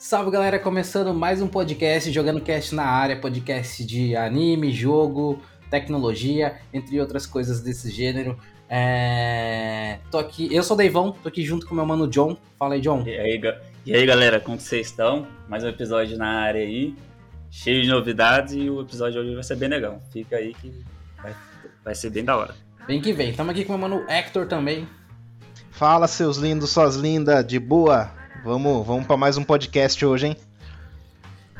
Salve galera, começando mais um podcast Jogando Cast na área, podcast de anime, jogo, tecnologia, entre outras coisas desse gênero. É... Tô aqui, eu sou o Deivão, tô aqui junto com meu mano John. Fala aí, John. E aí, e aí galera, como vocês estão? Mais um episódio na área aí, cheio de novidades e o episódio de hoje vai ser bem legal. Fica aí que vai, vai ser bem da hora. Vem que vem, tamo aqui com o meu mano Hector também. Fala, seus lindos, suas lindas, de boa? Vamos, vamos para mais um podcast hoje, hein?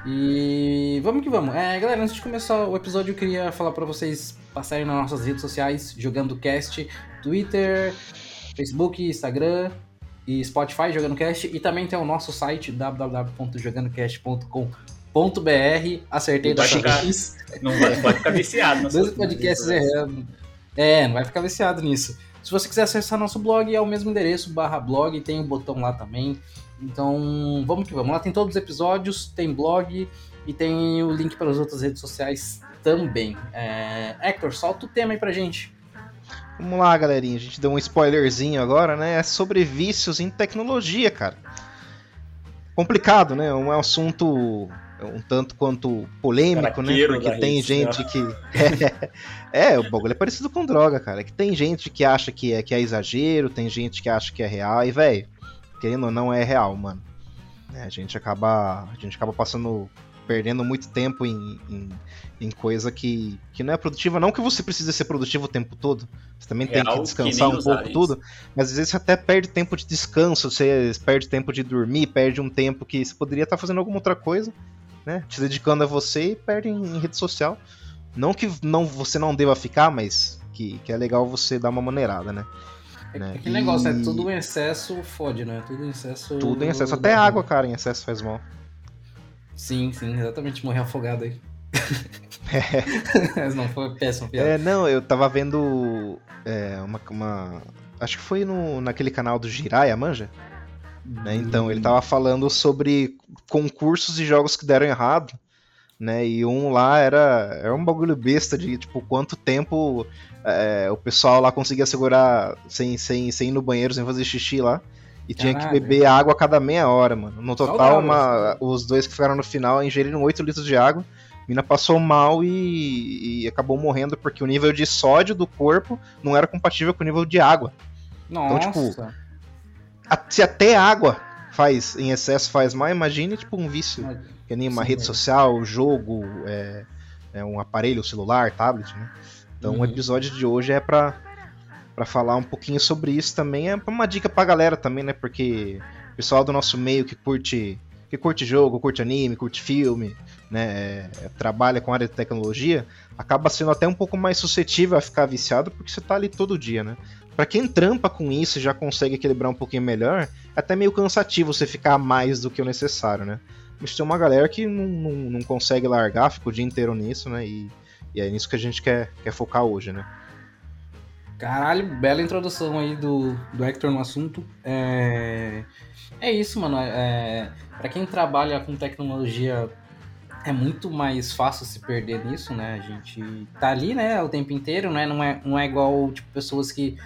E vamos que vamos. É, galera, antes de começar o episódio, eu queria falar para vocês passarem nas nossas redes sociais, jogando cast, Twitter, Facebook, Instagram e Spotify, jogando cast. E também tem o nosso site, www.jogandocast.com.br. Acertei da vez. Não vai, pode ficar viciado. Dois podcasts errando. É, não vai ficar viciado nisso. Se você quiser acessar nosso blog, é o mesmo endereço, barra blog, tem o um botão lá também. Então, vamos que vamos. Lá tem todos os episódios, tem blog e tem o link para as outras redes sociais também. É... Hector, solta o tema aí pra gente. Vamos lá, galerinha. A gente deu um spoilerzinho agora, né? É sobre vícios em tecnologia, cara. Complicado, né? Um assunto um tanto quanto polêmico, né? Porque tem gente que. É, é, o bagulho é parecido com droga, cara. Que tem gente que acha que é, que é exagero, tem gente que acha que é real, e, velho, querendo ou não, é real, mano. É, a gente acaba. A gente acaba passando. Perdendo muito tempo em, em, em, coisa que, que não é produtiva. Não que você precise ser produtivo o tempo todo. Você também real, tem que descansar que um pouco isso. tudo. Mas às vezes você até perde tempo de descanso, você perde tempo de dormir, perde um tempo que você poderia estar fazendo alguma outra coisa né? Te dedicando a você e perde em, rede social. Não que não, você não deva ficar, mas que, que é legal você dar uma maneirada, né? É, né? e... negócio, é tudo em excesso fode, né? Tudo em excesso. Tudo em excesso. Até água, cara, em excesso faz mal. Sim, sim, exatamente. Morrer afogado aí. É. Mas não, foi péssimo. Piada. É, não, eu tava vendo é, uma, uma. Acho que foi no, naquele canal do Jiraiya, manja? Né? Então, ele tava falando sobre concursos de jogos que deram errado, né? E um lá era, era um bagulho besta de, tipo, quanto tempo é, o pessoal lá conseguia segurar sem, sem, sem ir no banheiro, sem fazer xixi lá. E Caralho. tinha que beber água a cada meia hora, mano. No total, uma, os dois que ficaram no final ingeriram 8 litros de água. A mina passou mal e, e, acabou morrendo porque o nível de sódio do corpo não era compatível com o nível de água. Nossa. Então, tipo, se até água faz em excesso faz mal, imagine tipo um vício, que nem uma Sim, rede é. social, jogo, é, é, um aparelho celular, tablet, né? Então uhum. o episódio de hoje é para para falar um pouquinho sobre isso também, é uma dica pra galera também, né? Porque o pessoal do nosso meio que curte que curte jogo, curte anime, curte filme, né, é, trabalha com área de tecnologia, acaba sendo até um pouco mais suscetível a ficar viciado porque você tá ali todo dia, né? Para quem trampa com isso e já consegue equilibrar um pouquinho melhor, é até meio cansativo você ficar mais do que o necessário, né? Mas tem uma galera que não, não, não consegue largar, fica o dia inteiro nisso, né? E, e é nisso que a gente quer, quer focar hoje, né? Caralho, bela introdução aí do, do Hector no assunto. É, é isso, mano. É, para quem trabalha com tecnologia, é muito mais fácil se perder nisso, né? A gente tá ali, né, o tempo inteiro, né? Não é, não é igual, tipo, pessoas que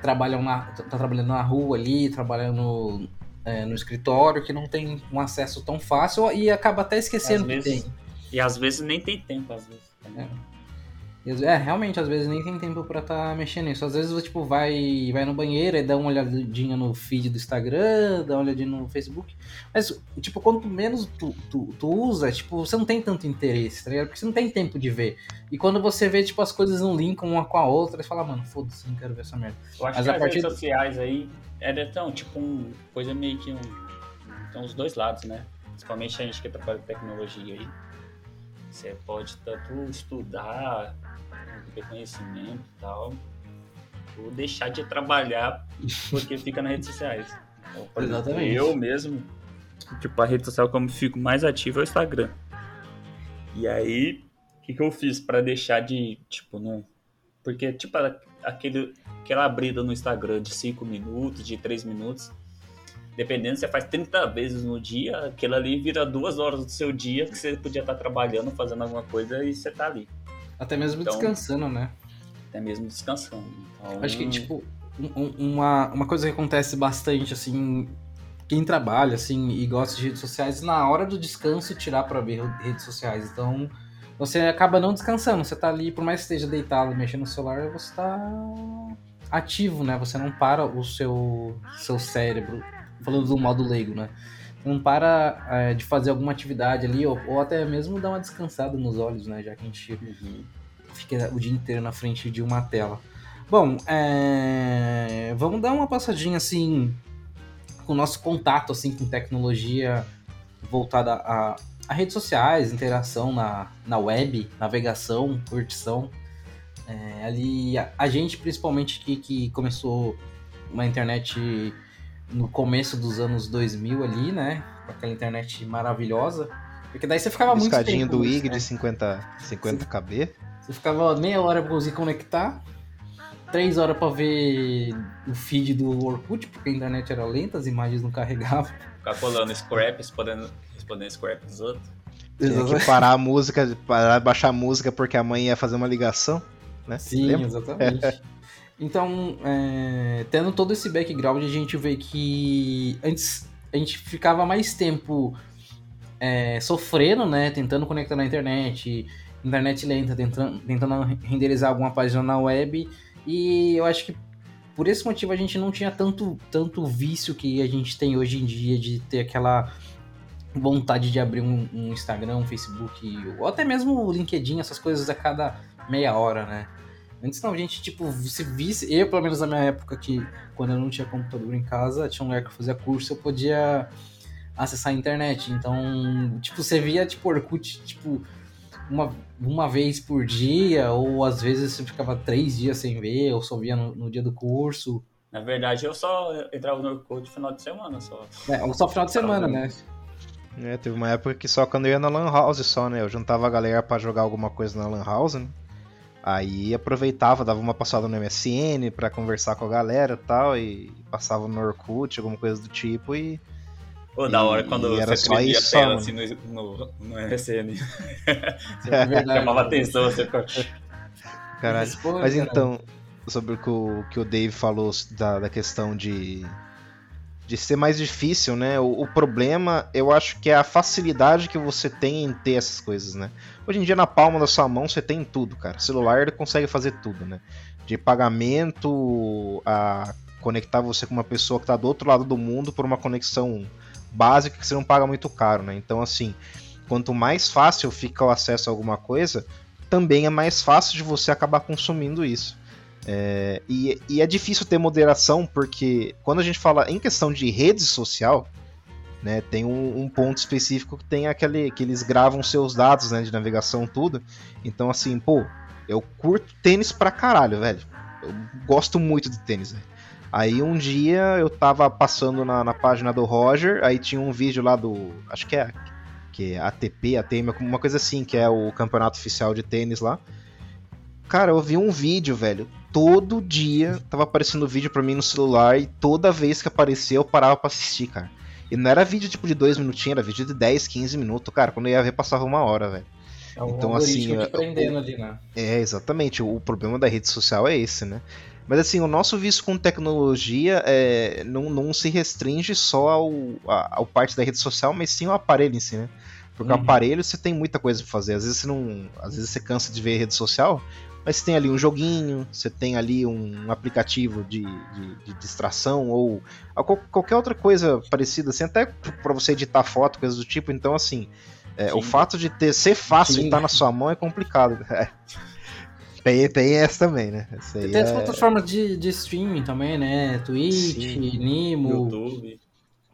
trabalham na, tá trabalhando na rua ali, trabalhando é, no escritório, que não tem um acesso tão fácil e acaba até esquecendo que vezes, tem. E às vezes nem tem tempo, às vezes. É. É, realmente, às vezes nem tem tempo estar tá mexendo nisso. Às vezes, tipo, vai, vai no banheiro e dá uma olhadinha no feed do Instagram, dá uma olhadinha no Facebook. Mas, tipo, quanto menos tu, tu, tu usa, tipo, você não tem tanto interesse, tá ligado? Porque você não tem tempo de ver. E quando você vê, tipo, as coisas não linkam uma com a outra, você fala, mano, foda-se, não quero ver essa merda. Eu acho Mas que as partir... redes sociais aí era tão, tipo, um, coisa meio que um. Tem os dois lados, né? Principalmente a gente que trabalha com tecnologia aí. Você pode tanto estudar ter conhecimento e tal, ou deixar de trabalhar porque fica nas redes sociais. Então, Exatamente. eu mesmo, tipo, a rede social como fico mais ativo é o Instagram. E aí, o que, que eu fiz para deixar de, tipo, não. Porque, tipo, aquele, aquela abrida no Instagram de 5 minutos, de 3 minutos, dependendo, você faz 30 vezes no dia, aquilo ali vira duas horas do seu dia que você podia estar trabalhando, fazendo alguma coisa e você tá ali. Até mesmo então, descansando, né? Até mesmo descansando. Então... Acho que, tipo, um, uma, uma coisa que acontece bastante, assim, quem trabalha, assim, e gosta de redes sociais, na hora do descanso tirar para ver redes sociais. Então, você acaba não descansando. Você tá ali, por mais que esteja deitado mexendo no celular, você tá ativo, né? Você não para o seu, seu cérebro, falando do modo leigo, né? Não para é, de fazer alguma atividade ali, ou, ou, até mesmo dar uma descansada nos olhos, né? Já que a gente uhum. fica o dia inteiro na frente de uma tela. Bom, é... vamos dar uma passadinha assim com o nosso contato assim com tecnologia voltada a, a redes sociais, interação na, na web, navegação, curtição. É, ali, a, a, gente principalmente que, que começou uma internet no começo dos anos 2000 ali, né? Com aquela internet maravilhosa. Porque daí você ficava muito tempo... do IG né? de 50, 50 KB. Você ficava meia hora pra conseguir conectar três horas para ver o feed do Orkut, porque a internet era lenta, as imagens não carregavam. Ficar colando scraps, respondendo, respondendo scraps dos outros. Tinha que parar a música, parar de baixar a música porque a mãe ia fazer uma ligação, né? Sim, Lembra? exatamente. então, é, tendo todo esse background, a gente vê que antes a gente ficava mais tempo é, sofrendo, né? Tentando conectar na internet, internet lenta, tentando, tentando renderizar alguma página na web e eu acho que por esse motivo a gente não tinha tanto, tanto vício que a gente tem hoje em dia de ter aquela vontade de abrir um, um Instagram, um Facebook, ou até mesmo o LinkedIn, essas coisas a cada meia hora, né? Antes não, a gente, tipo, se visse, eu pelo menos na minha época que quando eu não tinha computador em casa, tinha um lugar que eu fazia curso, eu podia acessar a internet. Então, tipo, você via, tipo, Orkut, tipo, uma, uma vez por dia, ou às vezes você ficava três dias sem ver, ou só via no, no dia do curso. Na verdade, eu só entrava no Orkut no final de semana só. É, ou só final de semana, né? É, teve uma época que só quando eu ia na Lan House só, né? Eu juntava a galera para jogar alguma coisa na Lan House, né? Aí aproveitava, dava uma passada no MSN para conversar com a galera e tal, e passava no Orkut, alguma coisa do tipo, e Pô, da hora quando você escrevia a tela assim no, no, no MSN. É Chamava atenção, você ficava... Caralho. Mas então, sobre o que o, que o Dave falou da, da questão de, de ser mais difícil, né? O, o, problema, eu acho que é a facilidade que você tem em ter essas coisas, né? Hoje em dia, na palma da sua mão, você tem tudo, cara. Celular ele consegue fazer tudo, né? De pagamento a conectar você com uma pessoa que está do outro lado do mundo por uma conexão básica que você não paga muito caro, né? Então, assim, quanto mais fácil fica o acesso a alguma coisa, também é mais fácil de você acabar consumindo isso. É, e, e, é difícil ter moderação, porque quando a gente fala em questão de rede social, né, tem um, um, ponto específico que tem aquele que eles gravam seus dados né, de navegação, tudo. Então, assim, pô, eu curto tênis pra caralho, velho. Eu gosto muito de tênis, velho. Aí um dia eu tava passando na, na, página do Roger, aí tinha um vídeo lá do. Acho que é. Que é ATP, ATM, uma coisa assim, que é o campeonato oficial de tênis lá. Cara, eu vi um vídeo, velho. Todo dia tava aparecendo vídeo pra mim no celular e toda vez que aparecia eu parava pra assistir, cara. E não era vídeo tipo de dois minutinhos, era vídeo de 10, 15 minutos, cara. Quando eu ia ver, passava uma hora, velho. É um então, assim. Te ali, né? É, exatamente. O problema da rede social é esse, né? Mas assim, o nosso vício com tecnologia é, não, não se restringe só ao, ao parte da rede social, mas sim ao aparelho em si, né? Porque uhum. o aparelho você tem muita coisa pra fazer. Às vezes você não. Às vezes você cansa de ver rede social, mas você tem ali um joguinho, você tem ali um aplicativo de, de, de distração ou qualquer outra coisa parecida, assim, até para você editar foto, coisas do tipo. Então, assim, é, o fato de ter ser fácil estar tá na sua mão é complicado. É. Tem, tem essa também, né? Essa tem é... as plataformas de, de streaming também, né? Twitch, Sim. Nimo. YouTube.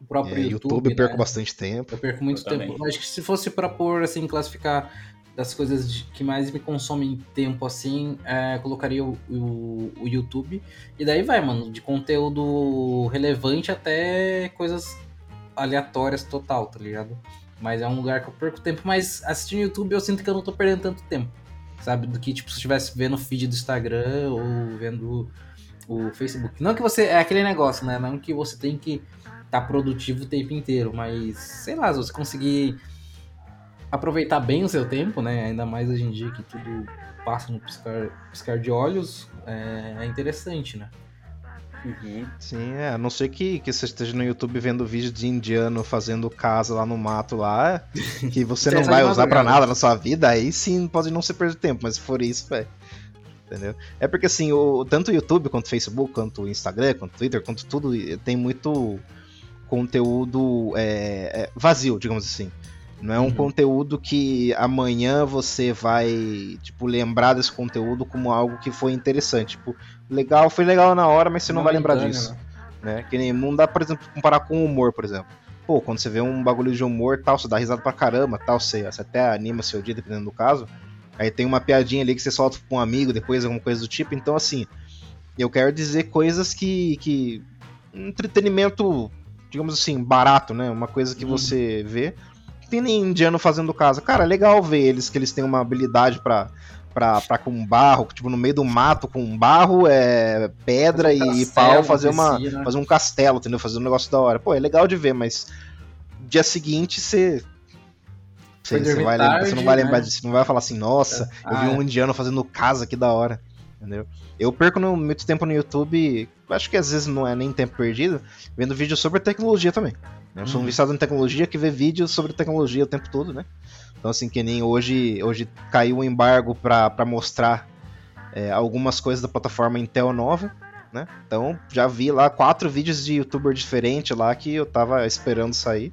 O próprio é, YouTube. YouTube eu perco né? bastante tempo. Eu perco muito eu tempo. Também. Acho que se fosse para pôr, assim, classificar das coisas de, que mais me consomem tempo, assim, é, colocaria o, o, o, YouTube. E daí vai, mano, de conteúdo relevante até coisas aleatórias total, tá ligado? Mas é um lugar que eu perco tempo, mas assistindo YouTube eu sinto que eu não tô perdendo tanto tempo sabe? Do que, tipo, se estivesse vendo o feed do Instagram ou vendo o Facebook. Não que você. É aquele negócio, né? Não que você tem que estar tá produtivo o tempo inteiro, mas sei lá, se você conseguir aproveitar bem o seu tempo, né? Ainda mais hoje em dia que tudo passa no piscar, piscar de olhos, é, é interessante, né? Uhum. Sim, é. A não ser que, que você esteja no YouTube vendo vídeo de indiano fazendo casa lá no mato lá, que você não vai usar para nada na sua vida, aí sim pode não ser perder tempo, mas se for isso, velho. Entendeu? É porque assim, o, tanto o YouTube quanto o Facebook, quanto o Instagram, quanto o Twitter, quanto tudo, tem muito conteúdo é, é, vazio, digamos assim. Não é um uhum. conteúdo que amanhã você vai, tipo, lembrar desse conteúdo como algo que foi interessante. Tipo, legal, foi legal na hora, mas você não, não vai lembrar engana, disso. Né? né? Que nem, não dá, por exemplo, comparar com humor, por exemplo. Pô, quando você vê um bagulho de humor, tal, você dá risada pra caramba, tal, você, você até anima seu dia, dependendo do caso. Aí tem uma piadinha ali que você solta com um amigo, depois alguma coisa do tipo. Então, assim, eu quero dizer coisas que. que entretenimento, digamos assim, barato, né? Uma coisa que uhum. você vê tem nem indiano fazendo casa. Cara, é legal ver eles que eles têm uma habilidade para pra, pra com barro, tipo, no meio do mato com barro, é, pedra um e pau, fazer, uma, né? fazer um castelo, entendeu? Fazer um negócio da hora. Pô, é legal de ver, mas dia seguinte você. Você, vai lembrar, você não vai lembrar né? disso, não vai falar assim, nossa, ah, eu vi um é. indiano fazendo casa que da hora. Entendeu? Eu perco no, muito tempo no YouTube, acho que às vezes não é nem tempo perdido, vendo vídeo sobre tecnologia também. Eu sou um uhum. viciado em tecnologia que vê vídeos sobre tecnologia o tempo todo, né? Então, assim, que nem hoje, hoje caiu o um embargo para mostrar é, algumas coisas da plataforma Intel nova, né? Então, já vi lá quatro vídeos de youtuber diferente lá que eu tava esperando sair.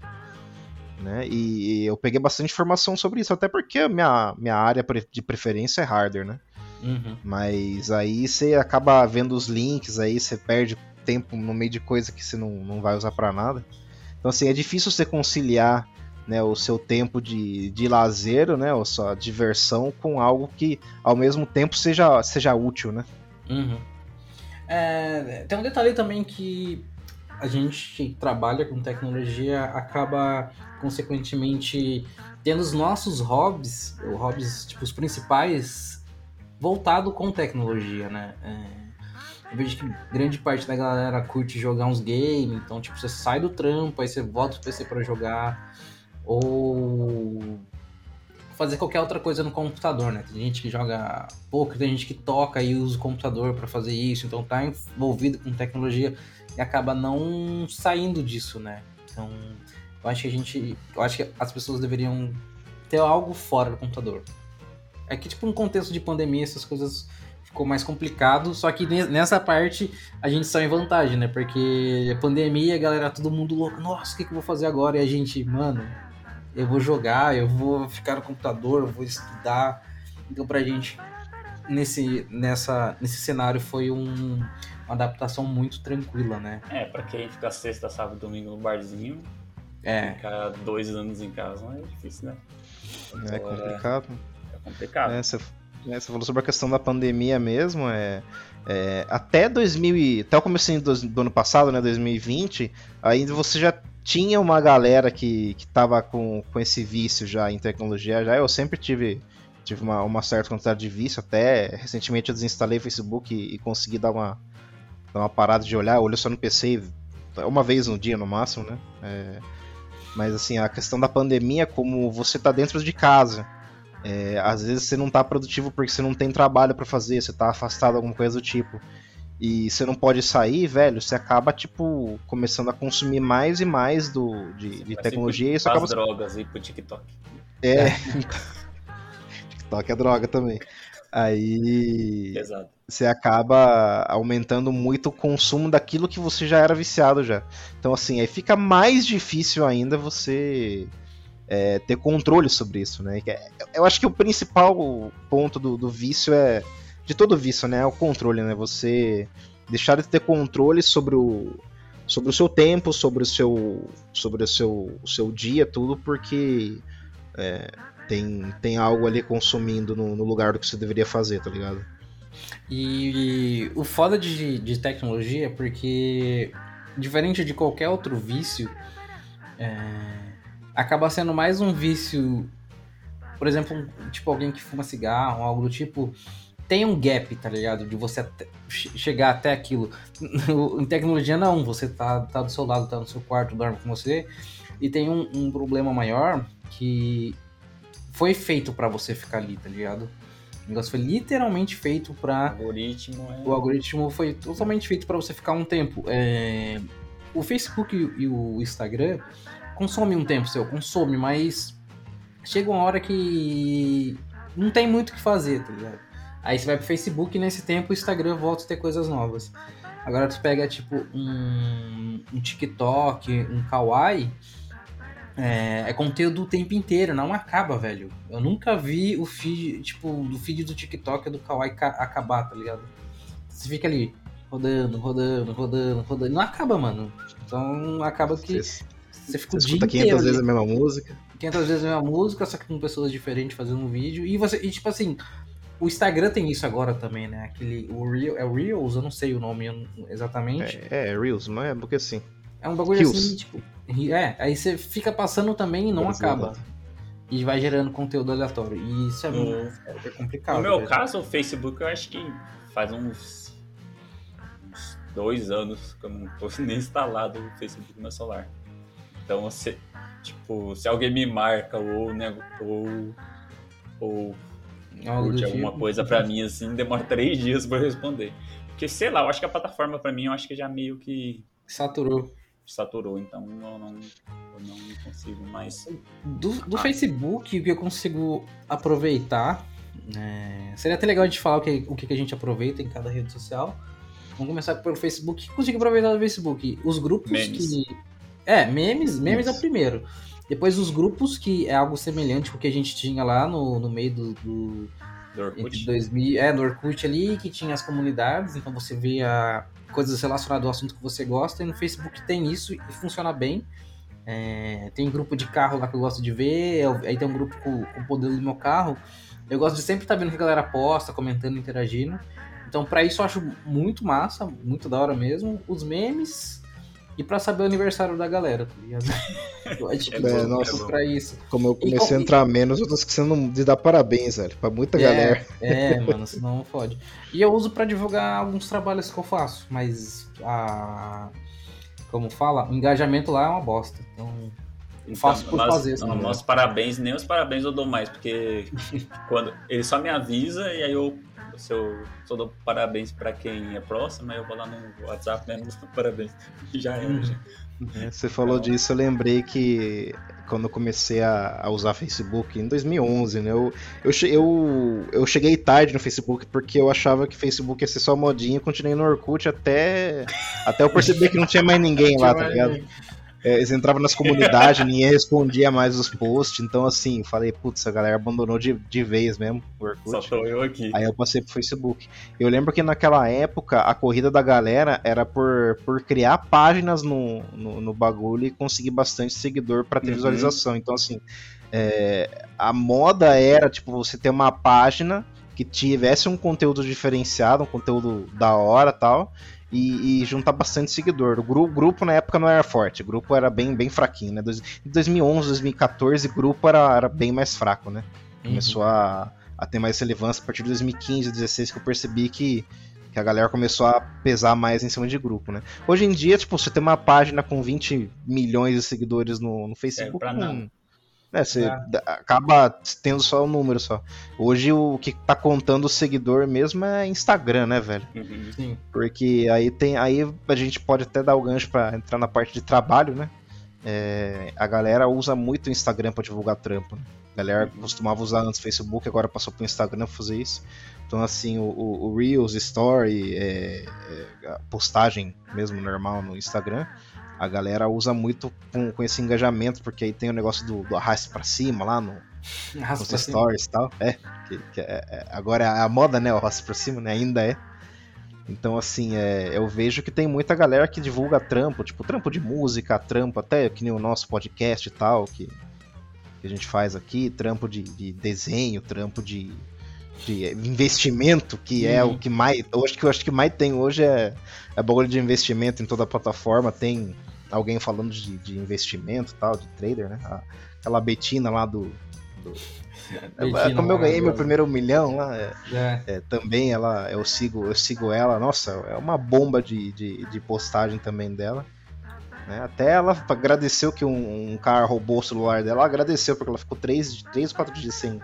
Né? E eu peguei bastante informação sobre isso, até porque a minha, minha área de preferência é hardware, né? Uhum. Mas aí você acaba vendo os links, aí você perde tempo no meio de coisa que você não, não vai usar para nada. Então, assim, é difícil você conciliar né, o seu tempo de, de lazer, né, ou sua diversão, com algo que ao mesmo tempo seja, seja útil, né? Uhum. É, tem um detalhe também que a gente que trabalha com tecnologia acaba, consequentemente, tendo os nossos hobbies, hobbies tipo, os principais, voltado com tecnologia, né? É eu vejo que grande parte da galera curte jogar uns games, então, tipo, você sai do trampo, aí você volta pro PC para jogar, ou fazer qualquer outra coisa no computador, né? Tem gente que joga pouco, tem gente que toca e usa o computador para fazer isso, então tá envolvido com tecnologia e acaba não saindo disso, né? Então, eu acho que a gente, eu acho que as pessoas deveriam ter algo fora do computador. É que tipo, no contexto de pandemia, essas coisas ficou mais complicado, só que nessa parte a gente saiu em vantagem, né? Porque a pandemia, a galera, todo mundo louco, nossa, o que, que eu vou fazer agora? E a gente, mano, eu vou jogar, eu vou ficar no computador, eu vou estudar. Então pra gente, nesse, nessa, nesse cenário, foi um, uma adaptação muito tranquila, né? É, pra quem fica sexta, sábado domingo no barzinho, é. ficar dois anos em casa é difícil, né? é complicado. É, é complicado. É, você né, você falou sobre a questão da pandemia mesmo, é, é até 2000 até o começo do, do, ano passado, né, 2020, ainda você já tinha uma galera que, que com, com esse vício já em tecnologia, já eu sempre tive tive uma, uma certa quantidade de vício, até recentemente eu desinstalei o Facebook e, e consegui dar uma, dar uma parada de olhar, olho só no PC uma vez no dia no máximo, né? É, mas assim, a questão da pandemia, como você tá dentro de casa, é, às vezes você não tá produtivo porque você não tem trabalho para fazer, você tá afastado, alguma coisa do tipo. E você não pode sair, velho, você acaba, tipo, começando a consumir mais e mais do, de, de tecnologia e isso acaba. drogas e pro TikTok. É. TikTok é droga também. Aí Exato. você acaba aumentando muito o consumo daquilo que você já era viciado já. Então, assim, aí fica mais difícil ainda você é, ter controle sobre isso, né? É, eu acho que o principal ponto do, do, vício é de todo vício, né? É o controle, né? Você deixar de ter controle sobre o sobre o seu tempo, sobre o seu sobre o seu, o seu dia, tudo porque é, tem, tem algo ali consumindo no, no, lugar do que você deveria fazer, tá ligado? E, e o foda de, de tecnologia é porque diferente de qualquer outro vício, é, acaba sendo mais um vício. Por exemplo, tipo alguém que fuma cigarro, algo do tipo. Tem um gap, tá ligado? De você até, chegar até aquilo. em tecnologia, não. Você tá, tá do seu lado, tá no seu quarto, dorme com você. E tem um, um problema maior que foi feito para você ficar ali, tá ligado? O negócio foi literalmente feito O pra. algoritmo é. O algoritmo foi totalmente feito pra você ficar um tempo. É, O Facebook e o Instagram consomem um tempo seu, consome, mas chega uma hora que não tem muito o que fazer, tá ligado? Aí você vai pro Facebook e nesse tempo o Instagram volta a ter coisas novas. Agora tu pega tipo um, um TikTok, um Kawaii, é, é conteúdo o tempo inteiro, não acaba, velho. Eu nunca vi o feed, tipo, do feed do TikTok do Kawaii ca- acabar, tá ligado? Você fica ali rodando, rodando, rodando, rodando. Não acaba, mano. Então acaba que você fica você o dia escuta inteiro 500 ali. vezes a mesma música. 500 vezes a mesma música, só que com pessoas diferentes fazendo um vídeo. E você, e tipo assim, o Instagram tem isso agora também, né? Aquele, o Real, é o Reels, eu não sei o nome exatamente. É, é Reels, não é? Porque assim. É, um bagulho Reels. assim, tipo. É, aí você fica passando também e não Brasil, acaba. E vai gerando conteúdo aleatório. E isso é, No- muito, é complicado. No meu caso, o Facebook, eu acho que faz uns, uns dois anos que eu não tô nem instalado o Facebook no meu celular. Então, se, tipo, se alguém me marca ou, né, ou, ou curte alguma tipo. coisa pra mim, assim, demora três dias pra eu responder. Porque, sei lá, eu acho que a plataforma pra mim, eu acho que já meio que Saturou. saturou, então eu não, eu não consigo mais. Do, do Facebook, o que eu consigo aproveitar. né, Seria até legal a gente falar o que, o que a gente aproveita em cada rede social. Vamos começar pelo Facebook. O que consigo aproveitar do Facebook? Os grupos Memes. que. É, memes, memes é o primeiro. Depois os grupos, que é algo semelhante ao que a gente tinha lá no, no meio do, do, Do Orkut. 2000, é, no Orkut ali, que tinha as comunidades, então você via coisas relacionadas ao assunto que você gosta, e no Facebook tem isso e funciona bem. É, tem grupo de carro lá que eu gosto de ver, eu- aí tem um grupo com, com o modelo do meu carro. Eu gosto de sempre estar vendo o que a galera posta, comentando, interagindo. Então, pra isso eu acho muito massa, muito da hora mesmo. Os memes e pra saber o aniversário da galera, tá ligado? É, tipo, É, é, nossa. pra isso. Como eu comecei qual- a entrar menos, eu tô esquecendo de dar parabéns, velho. Pra muita galera. É, é, mano, senão fode. E eu uso pra divulgar alguns trabalhos que eu faço, mas a. Como fala, o engajamento lá é uma bosta. Então, eu faço por nós- fazer. não, nossos parabéns, nem os parabéns eu dou mais, porque quando ele só me avisa e aí eu, se eu só dou parabéns pra quem é próximo, aí eu vou lá no WhatsApp mesmo, dou parabéns. Já era, já. É, Você falou disso, eu lembrei que quando eu comecei a, a usar Facebook em 2011, né? Eu, eu, eu, eu cheguei tarde no Facebook porque eu achava que Facebook ia ser só modinha e continuei no Orkut até, até eu perceber que não tinha mais ninguém lá, tá ligado? É, eles entravam nas comunidades, ninguém respondia mais os posts, então assim, eu falei, putz, a galera abandonou de, de vez mesmo o Orkut. Só tô eu aqui. Aí eu passei pro Facebook. Eu lembro que naquela época a corrida da galera era por, por criar páginas no, no, no bagulho e conseguir bastante seguidor pra ter Uhum. visualização. Então, assim, é, a moda era, tipo, você ter uma página que tivesse um conteúdo diferenciado, um conteúdo da hora tal. E, e juntar bastante seguidor. O grupo, grupo na época não era forte, o grupo era bem, bem fraquinho, né? Em 2011, 2014, o grupo era, era bem mais fraco, né? Uhum. começou a, a ter mais relevância a partir de 2015, 2016 que eu percebi que, que a galera começou a pesar mais em cima de grupo, né? Hoje em dia, tipo, você tem uma página com 20 milhões de seguidores no, no Facebook, pra não- né, você É. acaba tendo só o número só. Hoje o que tá contando o seguidor mesmo é Instagram, né, velho? Uhum. Sim. Porque aí tem. Aí a gente pode até dar o gancho pra entrar na parte de trabalho, né? É, a galera usa muito o Instagram pra divulgar trampo. Né? A galera costumava usar antes o Facebook, agora passou pro Instagram pra fazer isso. Então, assim, o, o- o Reels, Story, é, é, a postagem mesmo normal no Instagram, a galera usa muito com, com esse engajamento, porque aí tem o negócio do, do arraste pra cima lá no, nos stories e tal. É, que, que é- é- agora é a moda, né? O arraste pra cima, né? Ainda é. Então, assim, é, eu vejo que tem muita galera que divulga trampo, tipo, trampo de música, trampo até que nem o nosso podcast e tal, que, que a gente faz aqui, trampo de, de desenho, trampo de, de investimento, que é Uhum. o que mais. Acho que eu acho que mais tem hoje é, é bagulho de investimento em toda a plataforma. Tem alguém falando de, de investimento tal, de trader, né? A- aquela Betina lá do. do- Betina, como eu ganhei meu primeiro milhão lá, é, É. é, também ela, eu sigo, eu sigo ela, nossa, é uma bomba de, de, de postagem também dela. né? Até ela agradeceu que um, um cara roubou o celular dela, ela agradeceu porque ela ficou três, três quatro dias sem,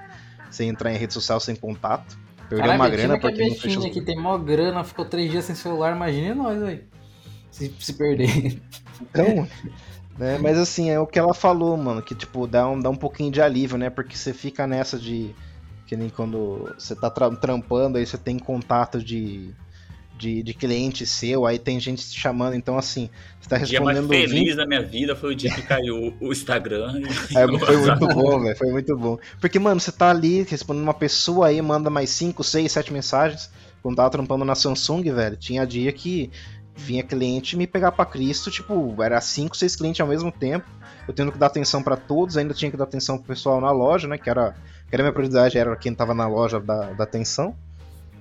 sem entrar em rede social, sem contato. Perdeu uma grana que é porque não fechou. Que tem mó grana, ficou três dias sem celular, imagine nós, velho. Se, se perder. Então, né? Mas assim, é o que ela falou, mano, que tipo, dá um, dá um pouquinho de alívio, né? Porque você fica nessa de. Que nem quando você tá tra- trampando, aí você tem contato de, de, de cliente seu, aí tem gente te chamando, então assim, você tá O dia mais respondendo feliz 20 da minha vida foi o dia que caiu o Instagram. É, foi muito bom, velho. Foi muito bom. Porque, mano, você tá ali respondendo uma pessoa aí, manda mais 5, 6, 7 mensagens. Quando tava trampando na Samsung, velho, tinha dia que vinha cliente me pegar pra Cristo, tipo, era 5, 6 clientes ao mesmo tempo. Eu tendo que dar atenção pra todos, ainda tinha que dar atenção pro pessoal na loja, né? Que era, que era a minha prioridade, era quem tava na loja da, da atenção.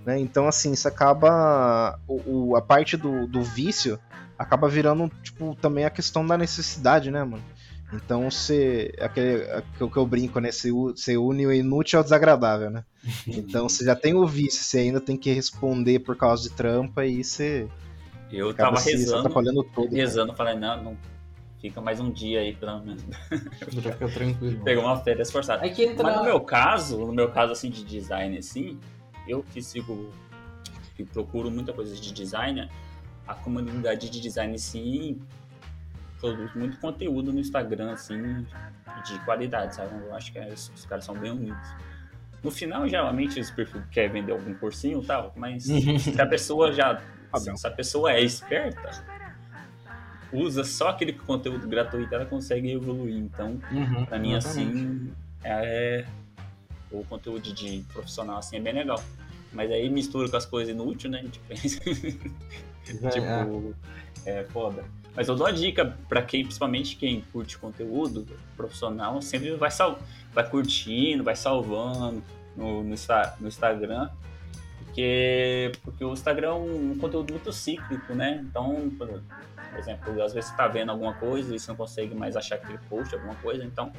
Né? Então, assim, isso acaba. O, o- a parte do, do vício acaba virando, tipo, também a questão da necessidade, né, mano? Então você. Aquele, aquele que eu brinco, né? Você, une o inútil ao desagradável, né? Então você já tem o vício, você ainda tem que responder por causa de trampa e você Eu acaba tava se rezando, atrapalhando todo. cara. rezando, falei, não, não, fica mais um dia aí pelo menos. Já fica tranquilo. Pegou uma férias forçada. Aí que entra. Mas no meu caso, no meu caso assim de design assim, eu que sigo que procuro muita coisa de design, a comunidade de design sim produz muito conteúdo no Instagram assim de qualidade, sabe? Eu acho que é- os caras são bem unidos. No final, geralmente, os perfis querem vender algum cursinho e tal, mas se a pessoa já. Padrão. Se a pessoa é esperta, usa só aquele conteúdo gratuito, ela consegue evoluir. Então, Uhum, Pra mim, exatamente. assim, é... o conteúdo de profissional, assim, é bem legal. Mas aí mistura com as coisas inúteis, né? Tipo, É, tipo é foda. Mas eu dou a dica pra quem, principalmente quem curte conteúdo profissional, sempre vai, sal... vai curtindo, vai salvando no, no, no Instagram. Porque, porque o Instagram é um conteúdo muito cíclico, né? Então, por exemplo, às vezes você tá vendo alguma coisa e você não consegue mais achar aquele post, alguma coisa, então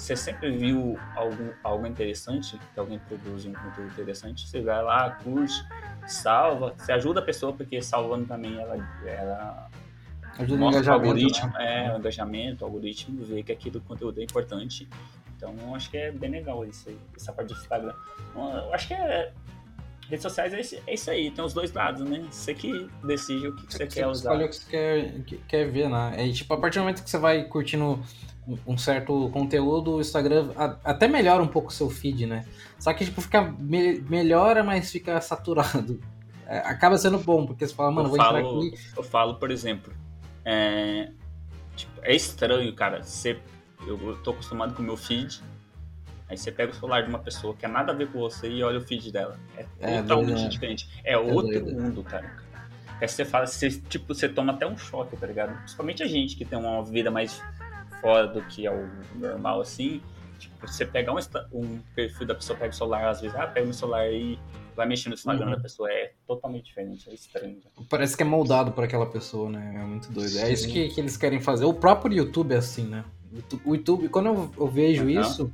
você sempre viu algum, algo interessante, que alguém produz um conteúdo interessante, você vai lá, curte, salva, você ajuda a pessoa, porque salvando também ela, ela Ajuda mostra o algoritmo, né? é, o engajamento, o algoritmo vê que aquele conteúdo é importante. Então eu acho que é bem legal isso aí, essa parte do Instagram. Eu acho que é. Redes sociais é isso, é isso aí, tem os dois lados, né? Você que decide o que, que você quer usar. escolhe o que você quer, que- quer ver, né? É tipo, a partir do momento que você vai curtindo um- certo conteúdo, o Instagram até melhora um pouco o seu feed, né? Só que, tipo, fica me- melhora, mas fica saturado. É, acaba sendo bom, porque você fala, mano, Eu vou entrar falo- aqui. Eu falo, por exemplo, é, tipo, é estranho, cara. Você, eu, tô acostumado com o meu feed. Aí você pega o celular de uma pessoa que é nada a ver com você e olha o feed dela. É É, totalmente doido, diferente. É outro doido. mundo, cara. Aí você fala, você, tipo, você toma até um choque, tá ligado? Principalmente a gente que tem uma vida mais fora do que é o normal, assim. Tipo, você pegar um, um perfil da pessoa, pega o celular, às vezes, ah, pega meu celular e vai mexer no Instagram Uhum. da pessoa. É totalmente diferente, é estranho. Parece que é moldado por aquela pessoa, né? É muito doido. É isso Sim. que, que eles querem fazer. O próprio YouTube é assim, né? O Youtube- quando eu, eu vejo Aham. isso,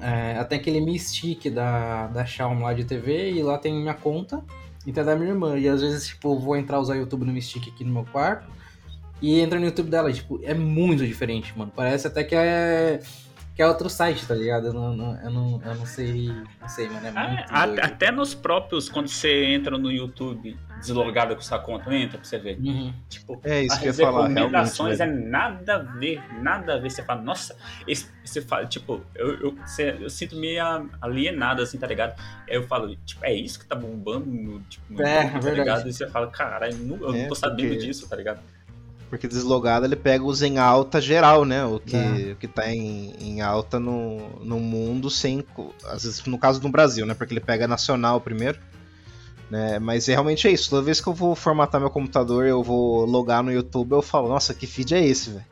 é, até aquele Mi Stick da, da Xiaomi lá de TV, e lá tem minha conta e tem a da minha irmã. E às vezes, tipo, vou entrar usar YouTube no Mi Stick aqui no meu quarto e entra no YouTube dela. tipo, é muito diferente, mano. Parece até que é. Que é outro site, tá ligado? Eu não, não- eu não, eu não sei. Não sei, mano. É Ah, muito a- doido. até nos próprios, quando você entra no YouTube deslogado com sua conta, entra pra você ver. Uhum. Tipo, É isso as que eu ia falar, recomendações é nada a ver, nada a ver. Você fala, nossa, esse, você fala, tipo, eu, eu, você- eu sinto meio alienado, assim, tá ligado? Aí eu falo, tipo, é isso que tá bombando no, tipo, no É, YouTube, tá verdade. ligado? E você fala, caralho, eu não- eu É, não tô sabendo porque- disso, tá ligado? Porque deslogado ele pega os em alta geral, né? O que, É. o que tá em, em alta no, no mundo, sem. Às vezes, no caso do Brasil, né? Porque ele pega nacional primeiro. Né? Mas é, realmente é isso. Toda vez que eu vou formatar meu computador, eu vou logar no YouTube, eu falo, nossa, que feed é esse, velho?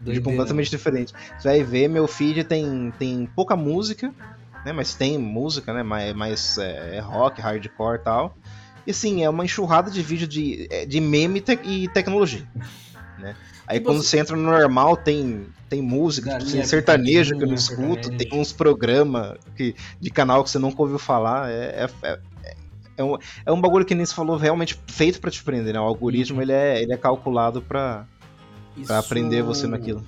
Doideira. completamente diferente. Você vai ver, meu feed tem, tem pouca música, né? Mas tem música, né? Mais, mais é, rock, hardcore e tal. E assim, é uma enxurrada de vídeo de, é, de meme e tec- e tecnologia. Né? Aí E quando você- você entra no normal, tem, tem música, tipo, tem sertanejo que eu não escuto, tem uns programas que, de canal que você nunca ouviu falar. É, é, é, é um, é um bagulho que nem você falou, realmente feito pra te prender, né? O algoritmo Uhum. ele, é, ele é calculado pra, pra Isso- aprender você naquilo.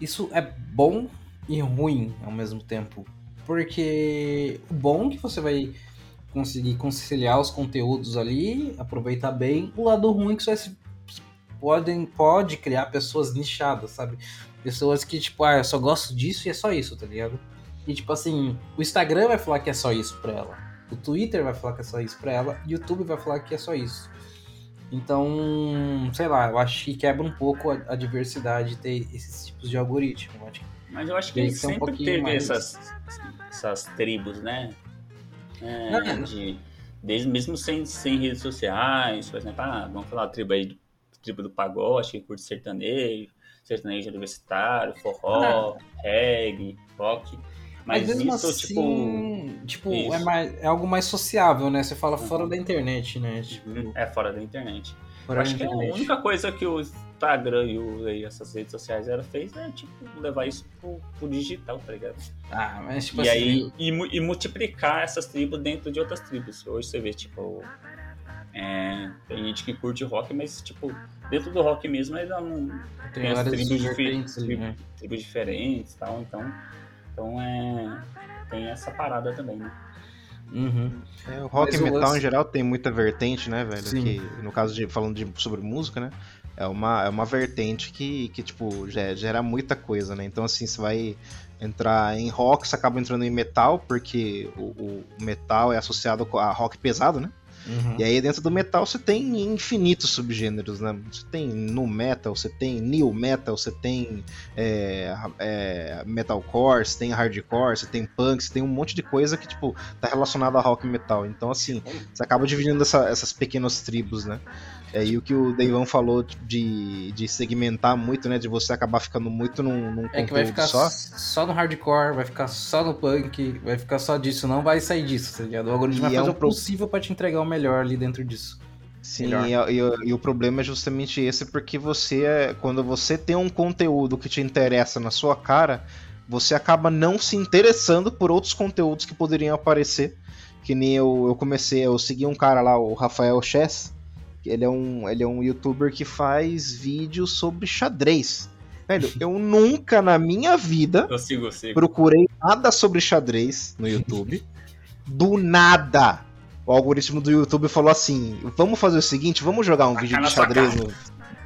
Isso é bom e ruim ao mesmo tempo. Porque o bom que você vai conseguir conciliar os conteúdos ali, aproveitar bem. O lado ruim é que você podem, pode criar pessoas nichadas, sabe? Pessoas que, tipo, ah, eu só gosto disso e é só isso, tá ligado? E, tipo assim, o Instagram vai falar que é só isso pra ela. O Twitter vai falar que é só isso pra ela. E o YouTube vai falar que é só isso. Então, sei lá, eu acho que quebra um pouco a, a diversidade ter esses tipos de algoritmo. Eu acho Mas eu acho que sempre um teve mais... essas, essas tribos, né? É, de, desde mesmo sem, sem redes sociais, por exemplo, ah, vamos falar a tribo aí, tribo do pagode, que curte sertanejo, sertanejo universitário, forró, ah. reggae, rock. Mas, Mas isso, assim, tipo. Tipo, isso. É, mais, é algo mais sociável, né? Você fala uhum. fora da internet, né? Tipo... É fora da internet. Fora acho da internet. que a única coisa que o Instagram e, o, e essas redes sociais era fez é, tipo, levar isso pro, pro digital, tá ligado? Ah, mas tipo e assim... Aí, e, e multiplicar essas tribos dentro de outras tribos. Hoje você vê, tipo. É, tem gente que curte rock, mas, tipo, dentro do rock mesmo ainda não. Tem, tem as tribos, diferentes, né? tribos diferentes e tal, então. Então é. Tem essa parada também, né? Uhum. É, o rock e metal em geral tem muita vertente, né, velho? Sim. Que, no caso de falando de, sobre música, né? É uma, é uma vertente que, que tipo, gera, gera muita coisa, né? Então, assim, você vai entrar em rock, você acaba entrando em metal, porque o, o metal é associado a rock pesado, né? Uhum. E aí dentro do metal você tem infinitos subgêneros, né? Você tem nu metal, você tem new metal, você tem é, é, metalcore, você tem hardcore, você tem punk, você tem um monte de coisa que tipo tá relacionada a rock e metal. Então assim, você acaba dividindo essa, essas pequenas tribos, né? É, e o que o Deivão falou de, de segmentar muito, né? De você acabar ficando muito num, num é que vai ficar só. Só no hardcore, vai ficar só no punk, vai ficar só disso, não vai sair disso, tá ligado? O algoritmo vai é fazer um o possível para te entregar o melhor ali dentro disso. Sim, e, e, e, o problema é justamente esse, porque você, é, quando você tem um conteúdo que te interessa na sua cara, você acaba não se interessando por outros conteúdos que poderiam aparecer. Que nem eu, eu comecei, eu segui um cara lá, o Rafael Chess, ele é um, ele é um youtuber que faz vídeos sobre xadrez. Velho, eu nunca na minha vida eu sigo, eu sigo. procurei nada sobre xadrez no YouTube. do nada. O algoritmo do YouTube falou assim: vamos fazer o seguinte, vamos jogar um vídeo de xadrez no.